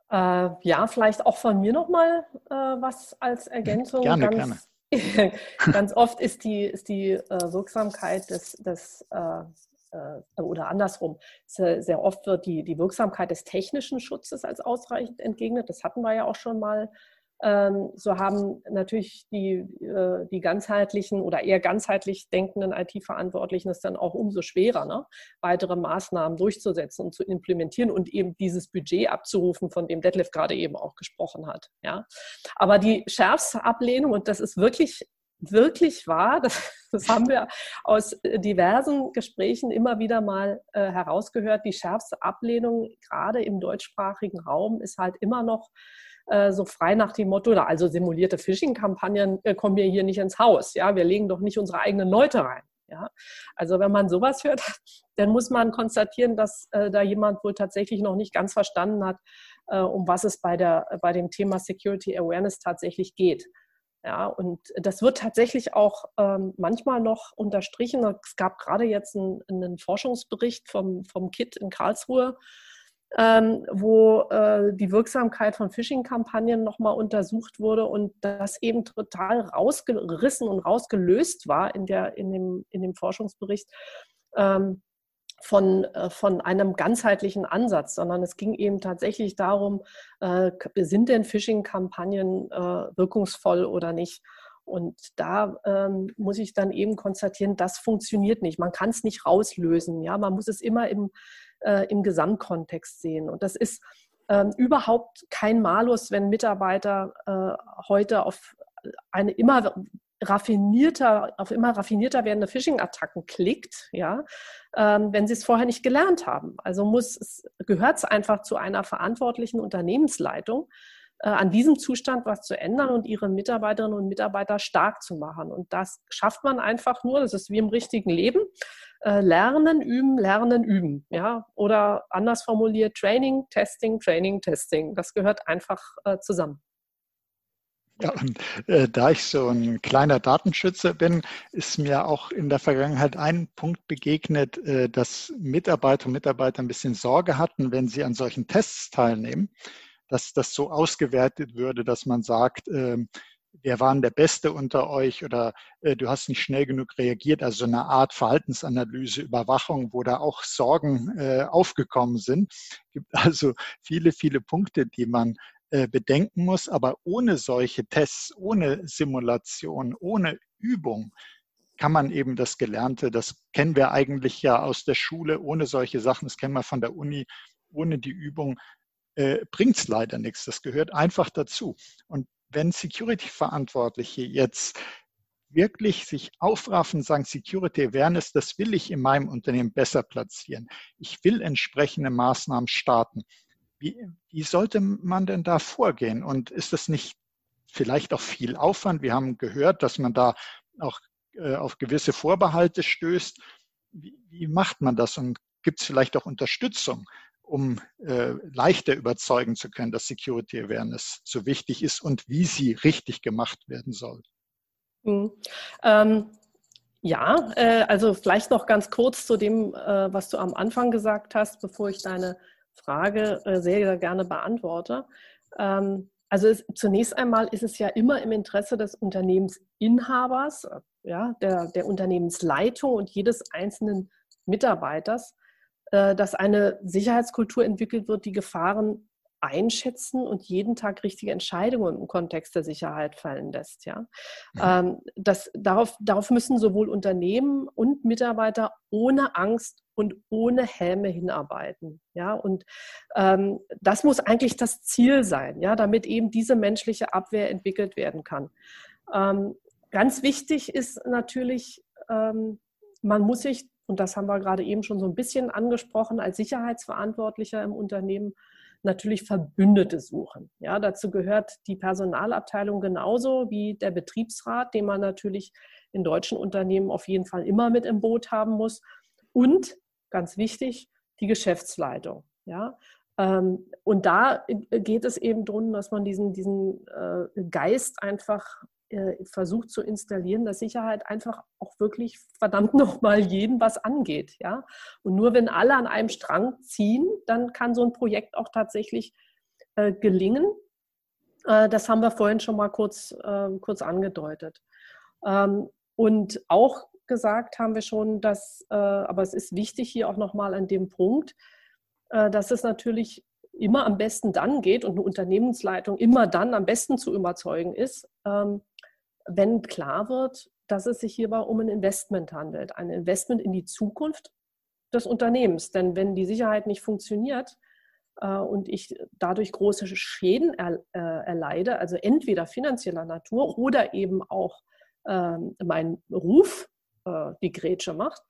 Äh, ja, vielleicht auch von mir nochmal äh, was als Ergänzung. Gerne, ganz, gerne. ganz oft ist die, ist die äh, Wirksamkeit des, des äh, oder andersrum, sehr, sehr, oft wird die, die Wirksamkeit des technischen Schutzes als ausreichend entgegnet. Das hatten wir ja auch schon mal ähm, so haben natürlich die, äh, die ganzheitlichen oder eher ganzheitlich denkenden IT-Verantwortlichen es dann auch umso schwerer, ne? weitere Maßnahmen durchzusetzen und zu implementieren und eben dieses Budget abzurufen, von dem Detlef gerade eben auch gesprochen hat. Ja? Aber die schärfste Ablehnung, und das ist wirklich wirklich wahr, das, das, haben wir aus diversen Gesprächen immer wieder mal äh, herausgehört, die schärfste Ablehnung gerade im deutschsprachigen Raum ist halt immer noch äh, so frei nach dem Motto, also simulierte Phishing-Kampagnen äh, kommen wir hier nicht ins Haus. Ja, wir legen doch nicht unsere eigenen Leute rein. Ja, also wenn man sowas hört, dann muss man konstatieren, dass äh, da jemand wohl tatsächlich noch nicht ganz verstanden hat, äh, um was es bei, der, bei dem Thema Security Awareness tatsächlich geht. Ja, und das wird tatsächlich auch ähm, manchmal noch unterstrichen. Es gab gerade jetzt einen, einen Forschungsbericht vom, vom KIT in Karlsruhe, ähm, wo äh, die Wirksamkeit von Phishing-Kampagnen nochmal untersucht wurde und das eben total rausgerissen und rausgelöst war in, der, in, dem, in dem Forschungsbericht. Ähm, von, äh, von einem ganzheitlichen Ansatz, sondern es ging eben tatsächlich darum, äh, sind denn Phishing-Kampagnen äh, wirkungsvoll oder nicht? Und da ähm, muss ich dann eben konstatieren, das funktioniert nicht. Man kann es nicht rauslösen. Ja, man muss es immer im, äh, im Gesamtkontext sehen. Und das ist ähm, überhaupt kein Malus, wenn Mitarbeiter heute auf eine immer raffinierter, auf immer raffinierter werdende Phishing-Attacken klickt, ja, ähm, wenn sie es vorher nicht gelernt haben. Also muss gehört es einfach zu einer verantwortlichen Unternehmensleitung, äh, an diesem Zustand was zu ändern und ihre Mitarbeiterinnen und Mitarbeiter stark zu machen. Und das schafft man einfach nur, das ist wie im richtigen Leben, äh, lernen, üben, lernen, üben. Ja? Oder anders formuliert, Training, Testing, Training, Testing. Das gehört einfach äh, zusammen. Ja, und äh, da ich so ein kleiner Datenschützer bin, ist mir auch in der Vergangenheit ein Punkt begegnet, äh, dass Mitarbeiter und Mitarbeiter ein bisschen Sorge hatten, wenn sie an solchen Tests teilnehmen, dass das so ausgewertet würde, dass man sagt, äh, wer waren der Beste unter euch oder äh, du hast nicht schnell genug reagiert, also so eine Art Verhaltensanalyse, Überwachung, wo da auch Sorgen äh, aufgekommen sind. Es gibt also viele, viele Punkte, die man äh, bedenken muss. Aber ohne solche Tests, ohne Simulation, ohne Übung kann man eben das Gelernte, das kennen wir eigentlich ja aus der Schule, ohne solche Sachen, das kennen wir von der Uni, ohne die Übung äh, bringt es leider nichts. Das gehört einfach dazu. Und wenn Security-Verantwortliche jetzt wirklich sich aufraffen, sagen, Security Awareness, das will ich in meinem Unternehmen besser platzieren. Ich will entsprechende Maßnahmen starten. Wie, wie sollte man denn da vorgehen? Und ist das nicht vielleicht auch viel Aufwand? Wir haben gehört, dass man da auch äh, auf gewisse Vorbehalte stößt. Wie, wie macht man das? Und gibt es vielleicht auch Unterstützung, um äh, leichter überzeugen zu können, dass Security Awareness so wichtig ist und wie sie richtig gemacht werden soll? Mhm. Ähm, ja, äh, also vielleicht noch ganz kurz zu dem, äh, was du am Anfang gesagt hast, bevor ich deine Frage äh, sehr, gerne beantworte. Ähm, also es, zunächst einmal ist es ja immer im Interesse des Unternehmensinhabers, ja, der, der Unternehmensleitung und jedes einzelnen Mitarbeiters, äh, dass eine Sicherheitskultur entwickelt wird, die Gefahren einschätzen und jeden Tag richtige Entscheidungen im Kontext der Sicherheit fallen lässt. Ja? Mhm. Ähm, das, darauf, darauf müssen sowohl Unternehmen und Mitarbeiter ohne Angst und ohne Helme hinarbeiten. Ja? Und ähm, das muss eigentlich das Ziel sein, ja? damit eben diese menschliche Abwehr entwickelt werden kann. Ähm, ganz wichtig ist natürlich, ähm, man muss sich, und das haben wir gerade eben schon so ein bisschen angesprochen, als Sicherheitsverantwortlicher im Unternehmen natürlich Verbündete suchen. Ja, dazu gehört die Personalabteilung genauso wie der Betriebsrat, den man natürlich in deutschen Unternehmen auf jeden Fall immer mit im Boot haben muss. Und ganz wichtig, die Geschäftsleitung. Ja, ähm, und da geht es eben darum, dass man diesen, diesen äh, Geist einfach äh, versucht zu installieren, dass Sicherheit einfach auch wirklich verdammt nochmal jeden was angeht. Ja? Und nur wenn alle an einem Strang ziehen, dann kann so ein Projekt auch tatsächlich äh, gelingen. Äh, das haben wir vorhin schon mal kurz, äh, kurz angedeutet. Ähm, und auch gesagt haben wir schon, dass, äh, aber es ist wichtig hier auch nochmal an dem Punkt, äh, dass es natürlich immer am besten dann geht und eine Unternehmensleitung immer dann am besten zu überzeugen ist, ähm, wenn klar wird, dass es sich hierbei um ein Investment handelt, ein Investment in die Zukunft des Unternehmens. Denn wenn die Sicherheit nicht funktioniert äh, und ich dadurch große Schäden er, äh, erleide, also entweder finanzieller Natur oder eben auch äh, mein Ruf äh, die Grätsche macht,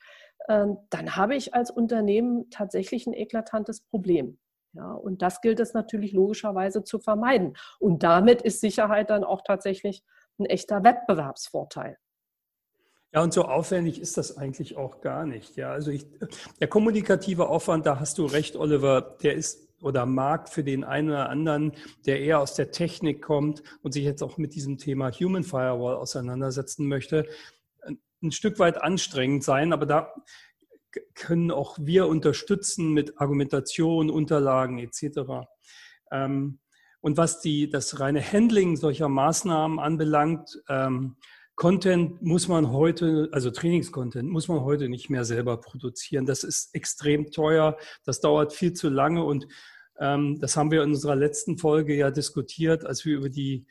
ähm, dann habe ich als Unternehmen tatsächlich ein eklatantes Problem. Ja, und das gilt es natürlich logischerweise zu vermeiden. Und damit ist Sicherheit dann auch tatsächlich ein echter Wettbewerbsvorteil. Ja, und so aufwendig ist das eigentlich auch gar nicht. Ja, also ich, der kommunikative Aufwand, da hast du recht, Oliver, der ist oder mag für den einen oder anderen, der eher aus der Technik kommt und sich jetzt auch mit diesem Thema Human Firewall auseinandersetzen möchte, ein Stück weit anstrengend sein. Aber da können auch wir unterstützen mit Argumentation, Unterlagen etc. Ähm, und was die, das reine Handling solcher Maßnahmen anbelangt, ähm, Content muss man heute, also Trainingscontent muss man heute nicht mehr selber produzieren. Das ist extrem teuer, das dauert viel zu lange und ähm, das haben wir in unserer letzten Folge ja diskutiert, als wir über die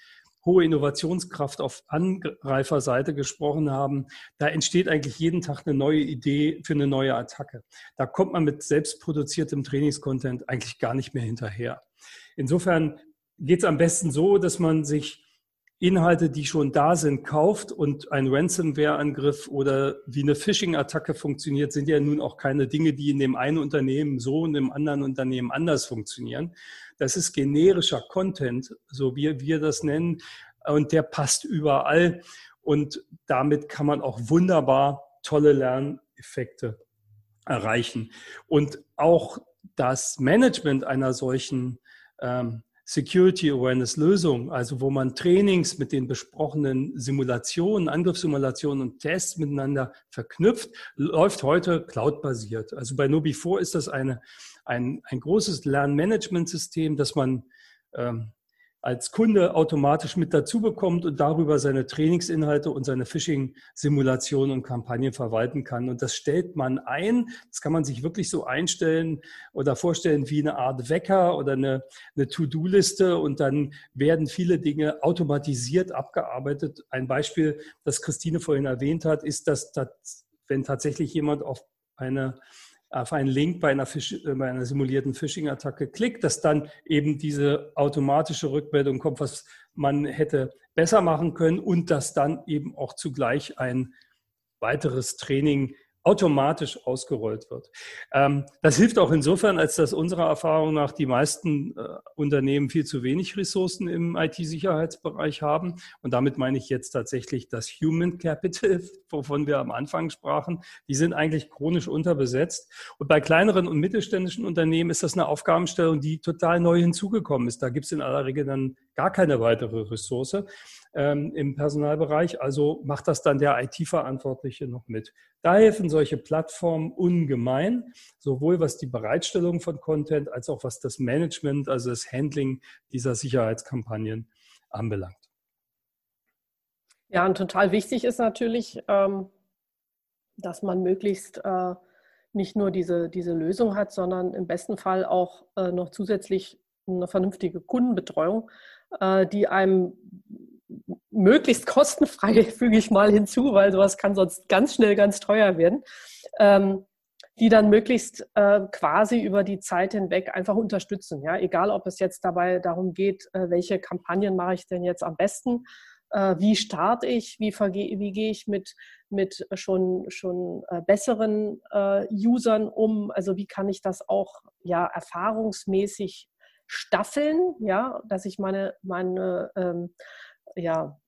hohe Innovationskraft auf Angreiferseite gesprochen haben, da entsteht eigentlich jeden Tag eine neue Idee für eine neue Attacke. Da kommt man mit selbstproduziertem Trainingscontent eigentlich gar nicht mehr hinterher. Insofern geht es am besten so, dass man sich Inhalte, die schon da sind, kauft und ein Ransomware-Angriff oder wie eine Phishing-Attacke funktioniert, sind ja nun auch keine Dinge, die in dem einen Unternehmen so und im anderen Unternehmen anders funktionieren. Das ist generischer Content, so wie wir das nennen, und der passt überall. Und damit kann man auch wunderbar tolle Lerneffekte erreichen. Und auch das Management einer solchen ähm, Security Awareness Lösung, also wo man Trainings mit den besprochenen Simulationen, Angriffssimulationen und Tests miteinander verknüpft, läuft heute cloud-basiert. Also bei Nubi4 ist das eine, ein, ein großes Lernmanagementsystem, das man ähm, als Kunde automatisch mit dazu bekommt und darüber seine Trainingsinhalte und seine Phishing-Simulationen und Kampagnen verwalten kann. Und das stellt man ein. Das kann man sich wirklich so einstellen oder vorstellen wie eine Art Wecker oder eine, eine To-Do-Liste. Und dann werden viele Dinge automatisiert abgearbeitet. Ein Beispiel, das Christine vorhin erwähnt hat, ist, dass, dass wenn tatsächlich jemand auf eine auf einen Link bei einer, Fisch, äh, bei einer simulierten Phishing-Attacke klickt, dass dann eben diese automatische Rückmeldung kommt, was man hätte besser machen können und dass dann eben auch zugleich ein weiteres Training automatisch ausgerollt wird. Ähm, das hilft auch insofern, als dass unserer Erfahrung nach die meisten äh, Unternehmen viel zu wenig Ressourcen im IT-Sicherheitsbereich haben. Und damit meine ich jetzt tatsächlich das Human Capital, wovon wir am Anfang sprachen. Die sind eigentlich chronisch unterbesetzt. Und bei kleineren und mittelständischen Unternehmen ist das eine Aufgabenstellung, die total neu hinzugekommen ist. Da gibt es in aller Regel dann gar keine weitere Ressource ähm, im Personalbereich. Also macht das dann der IT-Verantwortliche noch mit. Da helfen solche Plattformen ungemein, sowohl was die Bereitstellung von Content als auch was das Management, also das Handling dieser Sicherheitskampagnen anbelangt. Ja, und total wichtig ist natürlich, ähm, dass man möglichst äh, nicht nur diese, diese Lösung hat, sondern im besten Fall auch äh, noch zusätzlich eine vernünftige Kundenbetreuung, äh, die einem möglichst kostenfrei, füge ich mal hinzu, weil sowas kann sonst ganz schnell ganz teuer werden, ähm, die dann möglichst äh, quasi über die Zeit hinweg einfach unterstützen. Ja? Egal, ob es jetzt dabei darum geht, äh, welche Kampagnen mache ich denn jetzt am besten, äh, wie starte ich, wie, wie gehe ich mit, mit schon, schon äh, besseren äh, Usern um, also wie kann ich das auch ja, erfahrungsmäßig staffeln, ja, dass ich meine, meine ähm, ja,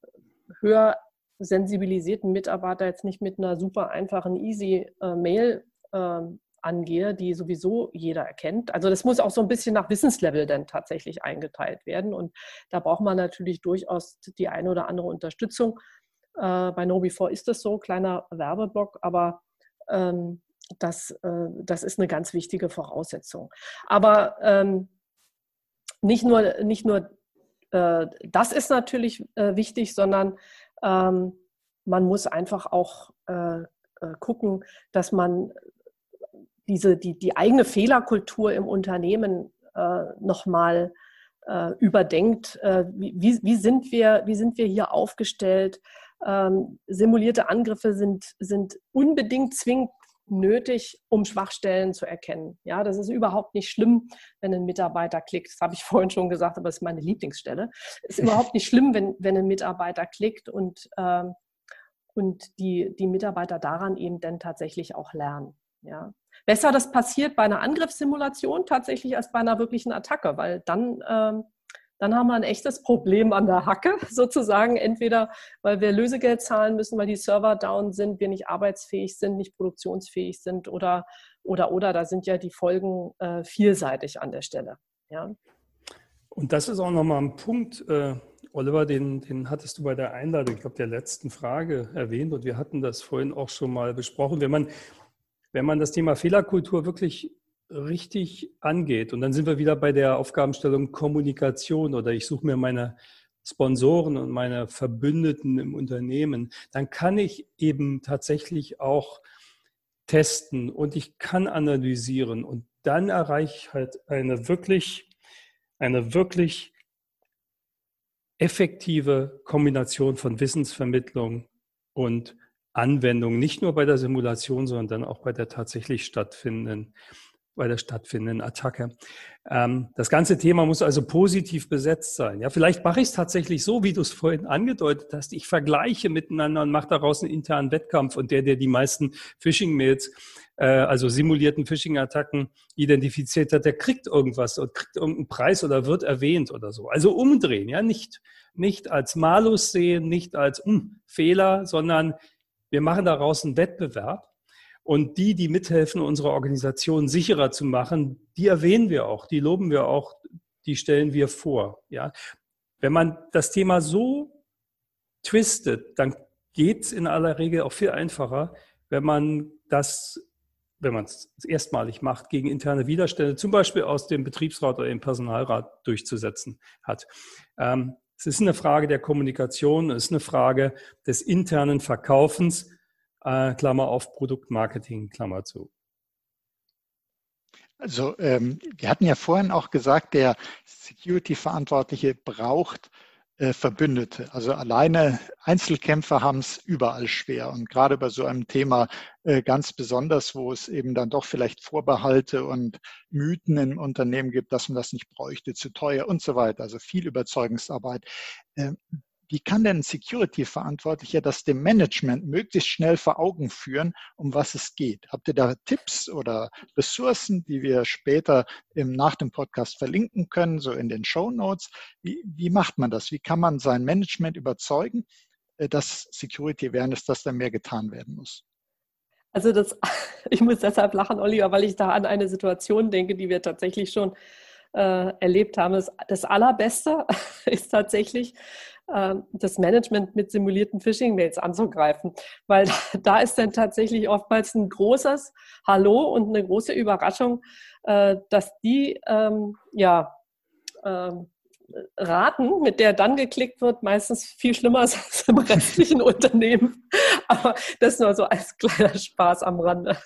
höher sensibilisierten Mitarbeiter jetzt nicht mit einer super einfachen, easy äh, Mail äh, angehe, die sowieso jeder erkennt. Also das muss auch so ein bisschen nach Wissenslevel dann tatsächlich eingeteilt werden. Und da braucht man natürlich durchaus die eine oder andere Unterstützung. Äh, bei No4 ist das so, kleiner Werbeblock, aber ähm, das, äh, das ist eine ganz wichtige Voraussetzung. Aber ähm, nicht nur, nicht nur äh, das ist natürlich äh, wichtig, sondern ähm, man muss einfach auch äh, äh, gucken, dass man diese, die, die eigene Fehlerkultur im Unternehmen äh, nochmal äh, überdenkt. Äh, wie, wie, sind wir, wie sind wir hier aufgestellt? Ähm, simulierte Angriffe sind, sind unbedingt zwingend nötig, um Schwachstellen zu erkennen. Ja, das ist überhaupt nicht schlimm, wenn ein Mitarbeiter klickt. Das habe ich vorhin schon gesagt, aber es ist meine Lieblingsstelle. Es ist überhaupt nicht schlimm, wenn, wenn ein Mitarbeiter klickt und, ähm, und die, die Mitarbeiter daran eben dann tatsächlich auch lernen. Ja. Besser das passiert bei einer Angriffssimulation tatsächlich als bei einer wirklichen Attacke, weil dann ähm, dann haben wir ein echtes Problem an der Hacke sozusagen. Entweder weil wir Lösegeld zahlen müssen, weil die Server down sind, wir nicht arbeitsfähig sind, nicht produktionsfähig sind oder, oder, oder. Da sind ja die Folgen äh, vielseitig an der Stelle. Ja. Und das ist auch nochmal ein Punkt, äh, Oliver, den, den hattest du bei der Einladung, ich glaube, der letzten Frage erwähnt und wir hatten das vorhin auch schon mal besprochen. Wenn man, wenn man das Thema Fehlerkultur wirklich richtig angeht, und dann sind wir wieder bei der Aufgabenstellung Kommunikation oder ich suche mir meine Sponsoren und meine Verbündeten im Unternehmen, dann kann ich eben tatsächlich auch testen und ich kann analysieren. Und dann erreiche ich halt eine wirklich, eine wirklich effektive Kombination von Wissensvermittlung und Anwendung, nicht nur bei der Simulation, sondern dann auch bei der tatsächlich stattfindenden bei der stattfindenden Attacke. Ähm, das ganze Thema muss also positiv besetzt sein. Ja, vielleicht mache ich es tatsächlich so, wie du es vorhin angedeutet hast. Ich vergleiche miteinander und mache daraus einen internen Wettkampf und der, der die meisten Phishing-Mails, äh, also simulierten Phishing-Attacken identifiziert hat, der kriegt irgendwas und kriegt irgendeinen Preis oder wird erwähnt oder so. Also umdrehen, ja, nicht, nicht als Malus sehen, nicht als hm, Fehler, sondern wir machen daraus einen Wettbewerb und die, die mithelfen, unsere Organisation sicherer zu machen, die erwähnen wir auch, die loben wir auch, die stellen wir vor. Ja? Wenn man das Thema so twistet, dann geht es in aller Regel auch viel einfacher, wenn man das, wenn man es erstmalig macht, gegen interne Widerstände, zum Beispiel aus dem Betriebsrat oder dem Personalrat durchzusetzen hat. Ähm, es ist eine Frage der Kommunikation, es ist eine Frage des internen Verkaufens äh, Klammer auf Produktmarketing, Klammer zu. Also ähm, wir hatten ja vorhin auch gesagt, der Security-Verantwortliche braucht äh, Verbündete. Also alleine Einzelkämpfer haben es überall schwer und gerade bei so einem Thema äh, ganz besonders, wo es eben dann doch vielleicht Vorbehalte und Mythen im Unternehmen gibt, dass man das nicht bräuchte, zu teuer und so weiter. Also viel Überzeugungsarbeit. Ähm, wie kann denn ein Security-Verantwortlicher das dem Management möglichst schnell vor Augen führen, um was es geht? Habt ihr da Tipps oder Ressourcen, die wir später im, nach dem Podcast verlinken können, so in den Show Notes? Wie, wie macht man das? Wie kann man sein Management überzeugen, äh, dass Security Awareness, dass da mehr getan werden muss? Also das, ich muss deshalb lachen, Oliver, weil ich da an eine Situation denke, die wir tatsächlich schon äh, erlebt haben. Das, das Allerbeste ist tatsächlich, das Management mit simulierten Phishing-Mails anzugreifen, weil da ist dann tatsächlich oftmals ein großes Hallo und eine große Überraschung, äh, dass die ähm, ja ähm, Raten, mit der dann geklickt wird, meistens viel schlimmer als im restlichen Unternehmen. Aber das nur so als kleiner Spaß am Rande.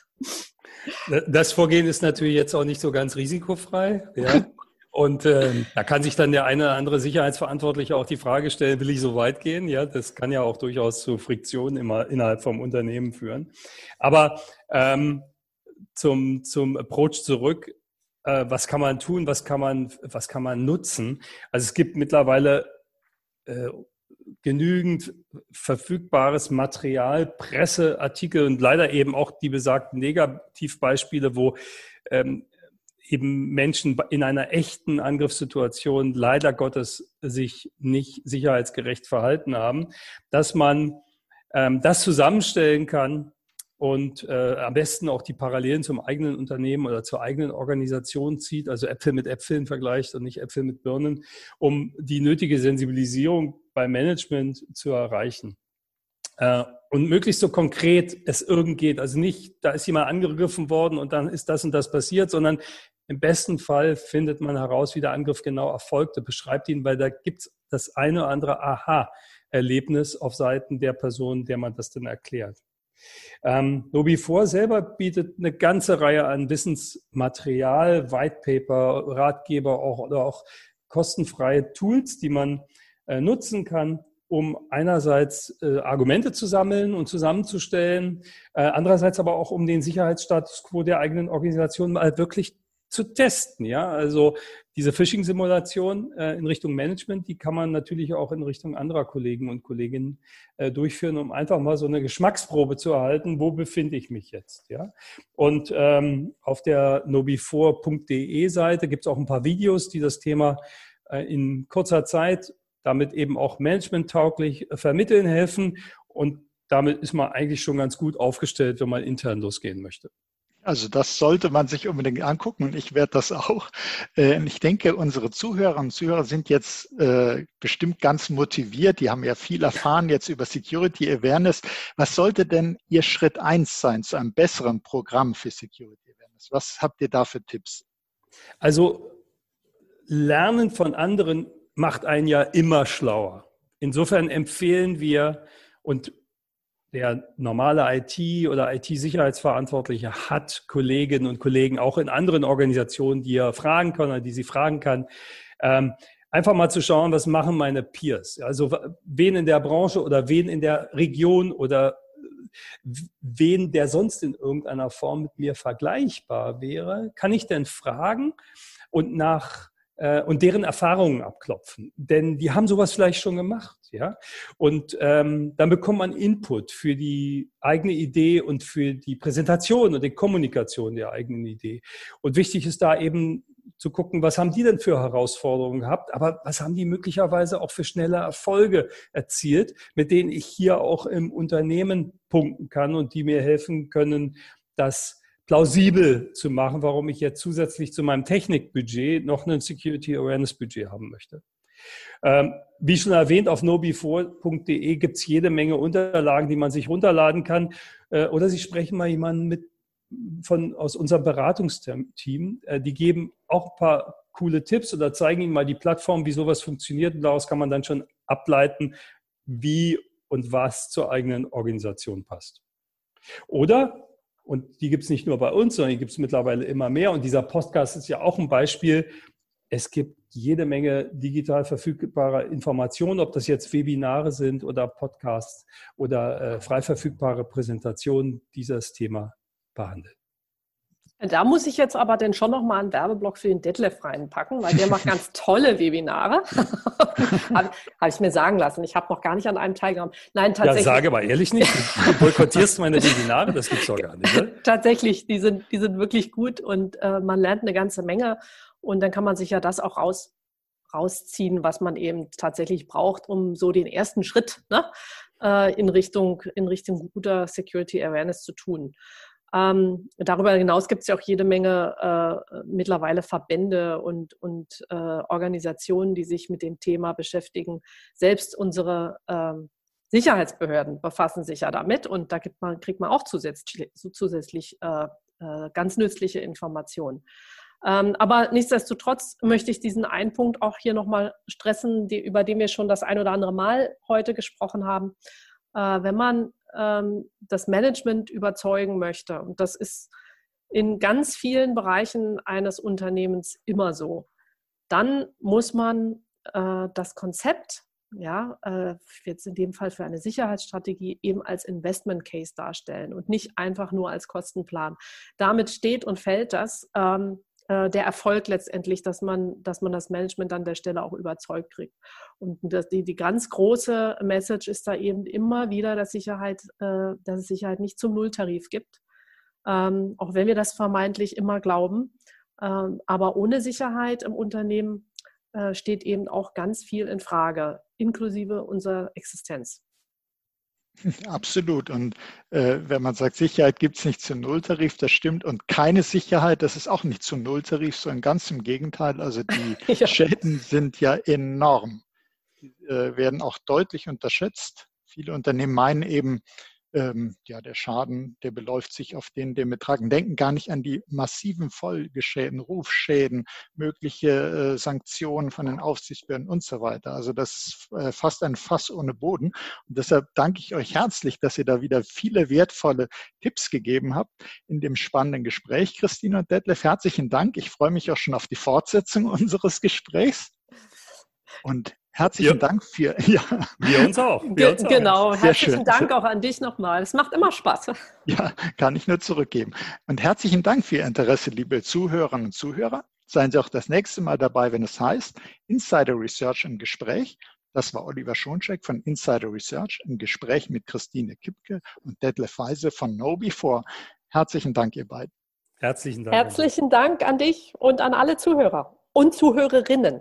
Das Vorgehen ist natürlich jetzt auch nicht so ganz risikofrei. Ja. Und äh, da kann sich dann der eine oder andere Sicherheitsverantwortliche auch die Frage stellen, will ich so weit gehen? Ja, das kann ja auch durchaus zu Friktionen immer innerhalb vom Unternehmen führen. Aber ähm, zum, zum Approach zurück, äh, was kann man tun, was kann man, was kann man nutzen? Also es gibt mittlerweile äh, genügend verfügbares Material, Presseartikel und leider eben auch die besagten Negativbeispiele, wo ähm, eben Menschen in einer echten Angriffssituation leider Gottes sich nicht sicherheitsgerecht verhalten haben, dass man ähm, das zusammenstellen kann und äh, am besten auch die Parallelen zum eigenen Unternehmen oder zur eigenen Organisation zieht, also Äpfel mit Äpfeln vergleicht und nicht Äpfel mit Birnen, um die nötige Sensibilisierung beim Management zu erreichen. Äh, und möglichst so konkret es irgend geht. Also nicht, da ist jemand angegriffen worden und dann ist das und das passiert, sondern im besten Fall findet man heraus, wie der Angriff genau erfolgte, beschreibt ihn, weil da gibt es das eine oder andere Aha-Erlebnis auf Seiten der Person, der man das dann erklärt. Ähm, Nobi4 selber bietet eine ganze Reihe an Wissensmaterial, Whitepaper, Ratgeber auch, oder auch kostenfreie Tools, die man äh, nutzen kann, um einerseits äh, Argumente zu sammeln und zusammenzustellen, äh, andererseits aber auch um den Sicherheitsstatus quo der eigenen Organisation mal wirklich zu testen. Ja, also diese Phishing-Simulation äh, in Richtung Management, die kann man natürlich auch in Richtung anderer Kollegen und Kolleginnen äh, durchführen, um einfach mal so eine Geschmacksprobe zu erhalten, wo befinde ich mich jetzt. Ja, und ähm, auf der nobi4.de Seite gibt es auch ein paar Videos, die das Thema äh, in kurzer Zeit damit eben auch managementtauglich äh, vermitteln helfen und damit ist man eigentlich schon ganz gut aufgestellt, wenn man intern losgehen möchte. Also das sollte man sich unbedingt angucken und ich werde das auch. Äh, ich denke, unsere Zuhörer und Zuhörer sind jetzt äh, bestimmt ganz motiviert. Die haben ja viel erfahren jetzt über Security Awareness. Was sollte denn Ihr Schritt eins sein zu einem besseren Programm für Security Awareness? Was habt ihr da für Tipps? Also Lernen von anderen macht einen ja immer schlauer. Insofern empfehlen wir und der normale IT- oder IT-Sicherheitsverantwortliche hat Kolleginnen und Kollegen auch in anderen Organisationen, die er fragen kann oder die sie fragen kann. Ähm, einfach mal zu schauen, was machen meine Peers? Also wen in der Branche oder wen in der Region oder wen, der sonst in irgendeiner Form mit mir vergleichbar wäre, kann ich denn fragen und nach äh, und deren Erfahrungen abklopfen. Denn die haben sowas vielleicht schon gemacht, ja. Und ähm, dann bekommt man Input für die eigene Idee und für die Präsentation und die Kommunikation der eigenen Idee. Und wichtig ist da eben zu gucken, was haben die denn für Herausforderungen gehabt, aber was haben die möglicherweise auch für schnelle Erfolge erzielt, mit denen ich hier auch im Unternehmen punkten kann und die mir helfen können, dass plausibel zu machen, warum ich jetzt zusätzlich zu meinem Technikbudget noch ein Security Awareness Budget haben möchte. Ähm, wie schon erwähnt, auf nobi4.de gibt es jede Menge Unterlagen, die man sich runterladen kann. Äh, oder Sie sprechen mal jemanden mit von, aus unserem Beratungsteam. Äh, die geben auch ein paar coole Tipps oder zeigen Ihnen mal die Plattform, wie sowas funktioniert. Und daraus kann man dann schon ableiten, wie und was zur eigenen Organisation passt. Oder und die gibt es nicht nur bei uns, sondern die gibt es mittlerweile immer mehr. Und dieser Podcast ist ja auch ein Beispiel. Es gibt jede Menge digital verfügbarer Informationen, ob das jetzt Webinare sind oder Podcasts oder äh, frei verfügbare Präsentationen, die das Thema behandeln. Da muss ich jetzt aber dann schon nochmal einen Werbeblock für den Detlef reinpacken, weil der macht ganz tolle Webinare. Habe hab ich mir sagen lassen. Ich habe noch gar nicht an einem teilgenommen. Nein, tatsächlich. Ja, sage aber ehrlich nicht. Du boykottierst meine Webinare, das gibt es doch gar nicht. Ne? tatsächlich, die sind, die sind wirklich gut und äh, man lernt eine ganze Menge. Und dann kann man sich ja das auch raus, rausziehen, was man eben tatsächlich braucht, um so den ersten Schritt ne, äh, in, Richtung, in Richtung guter Security Awareness zu tun. Ähm, darüber hinaus gibt es ja auch jede Menge äh, mittlerweile Verbände und, und äh, Organisationen, die sich mit dem Thema beschäftigen. Selbst unsere ähm, Sicherheitsbehörden befassen sich ja damit und da gibt man, kriegt man auch zusätzlich, zusätzlich äh, äh, ganz nützliche Informationen. Ähm, aber nichtsdestotrotz möchte ich diesen einen Punkt auch hier nochmal stressen, die, über den wir schon das ein oder andere Mal heute gesprochen haben. Äh, wenn man ähm, das Management überzeugen möchte. Und das ist in ganz vielen Bereichen eines Unternehmens immer so. Dann muss man äh, das Konzept, ja, äh, jetzt in dem Fall für eine Sicherheitsstrategie, eben als Investment Case darstellen und nicht einfach nur als Kostenplan. Damit steht und fällt das, ähm, äh, der Erfolg letztendlich, dass man, dass man das Management an der Stelle auch überzeugt kriegt. Und das, die, die ganz große Message ist da eben immer wieder, dass, Sicherheit, äh, dass es Sicherheit nicht zum Nulltarif gibt. Ähm, auch wenn wir das vermeintlich immer glauben. Ähm, aber ohne Sicherheit im Unternehmen äh, steht eben auch ganz viel in Frage, inklusive unserer Existenz. Absolut. Und äh, wenn man sagt, Sicherheit gibt es nicht zum Nulltarif, das stimmt. Und keine Sicherheit, das ist auch nicht zum Nulltarif, sondern ganz im Gegenteil. Also die ja. Schäden sind ja enorm. Die äh, werden auch deutlich unterschätzt. Viele Unternehmen meinen eben, ähm, ja, der Schaden, der beläuft sich auf den, den Betrag. Denken gar nicht an die massiven Folgeschäden, Rufschäden, mögliche äh, Sanktionen von den Aufsichtsbehörden und so weiter. Also das ist äh, fast ein Fass ohne Boden. Und deshalb danke ich euch herzlich, dass ihr da wieder viele wertvolle Tipps gegeben habt in dem spannenden Gespräch. Christine und Detlef, herzlichen Dank. Ich freue mich auch schon auf die Fortsetzung unseres Gesprächs. Und Herzlichen ja. Dank für. Ja. Wir uns auch. Wir uns genau, auch. herzlichen schön. Dank auch an dich nochmal. Es macht immer Spaß. Ja, kann ich nur zurückgeben. Und herzlichen Dank für Ihr Interesse, liebe Zuhörerinnen und Zuhörer. Seien Sie auch das nächste Mal dabei, wenn es heißt Insider Research im Gespräch. Das war Oliver Schoncheck von Insider Research im Gespräch mit Christine Kipke und Detlef Weise von KnowBe4. Herzlichen Dank, ihr beiden. Herzlichen Dank. Herzlichen Dank an dich und an alle Zuhörer und Zuhörerinnen.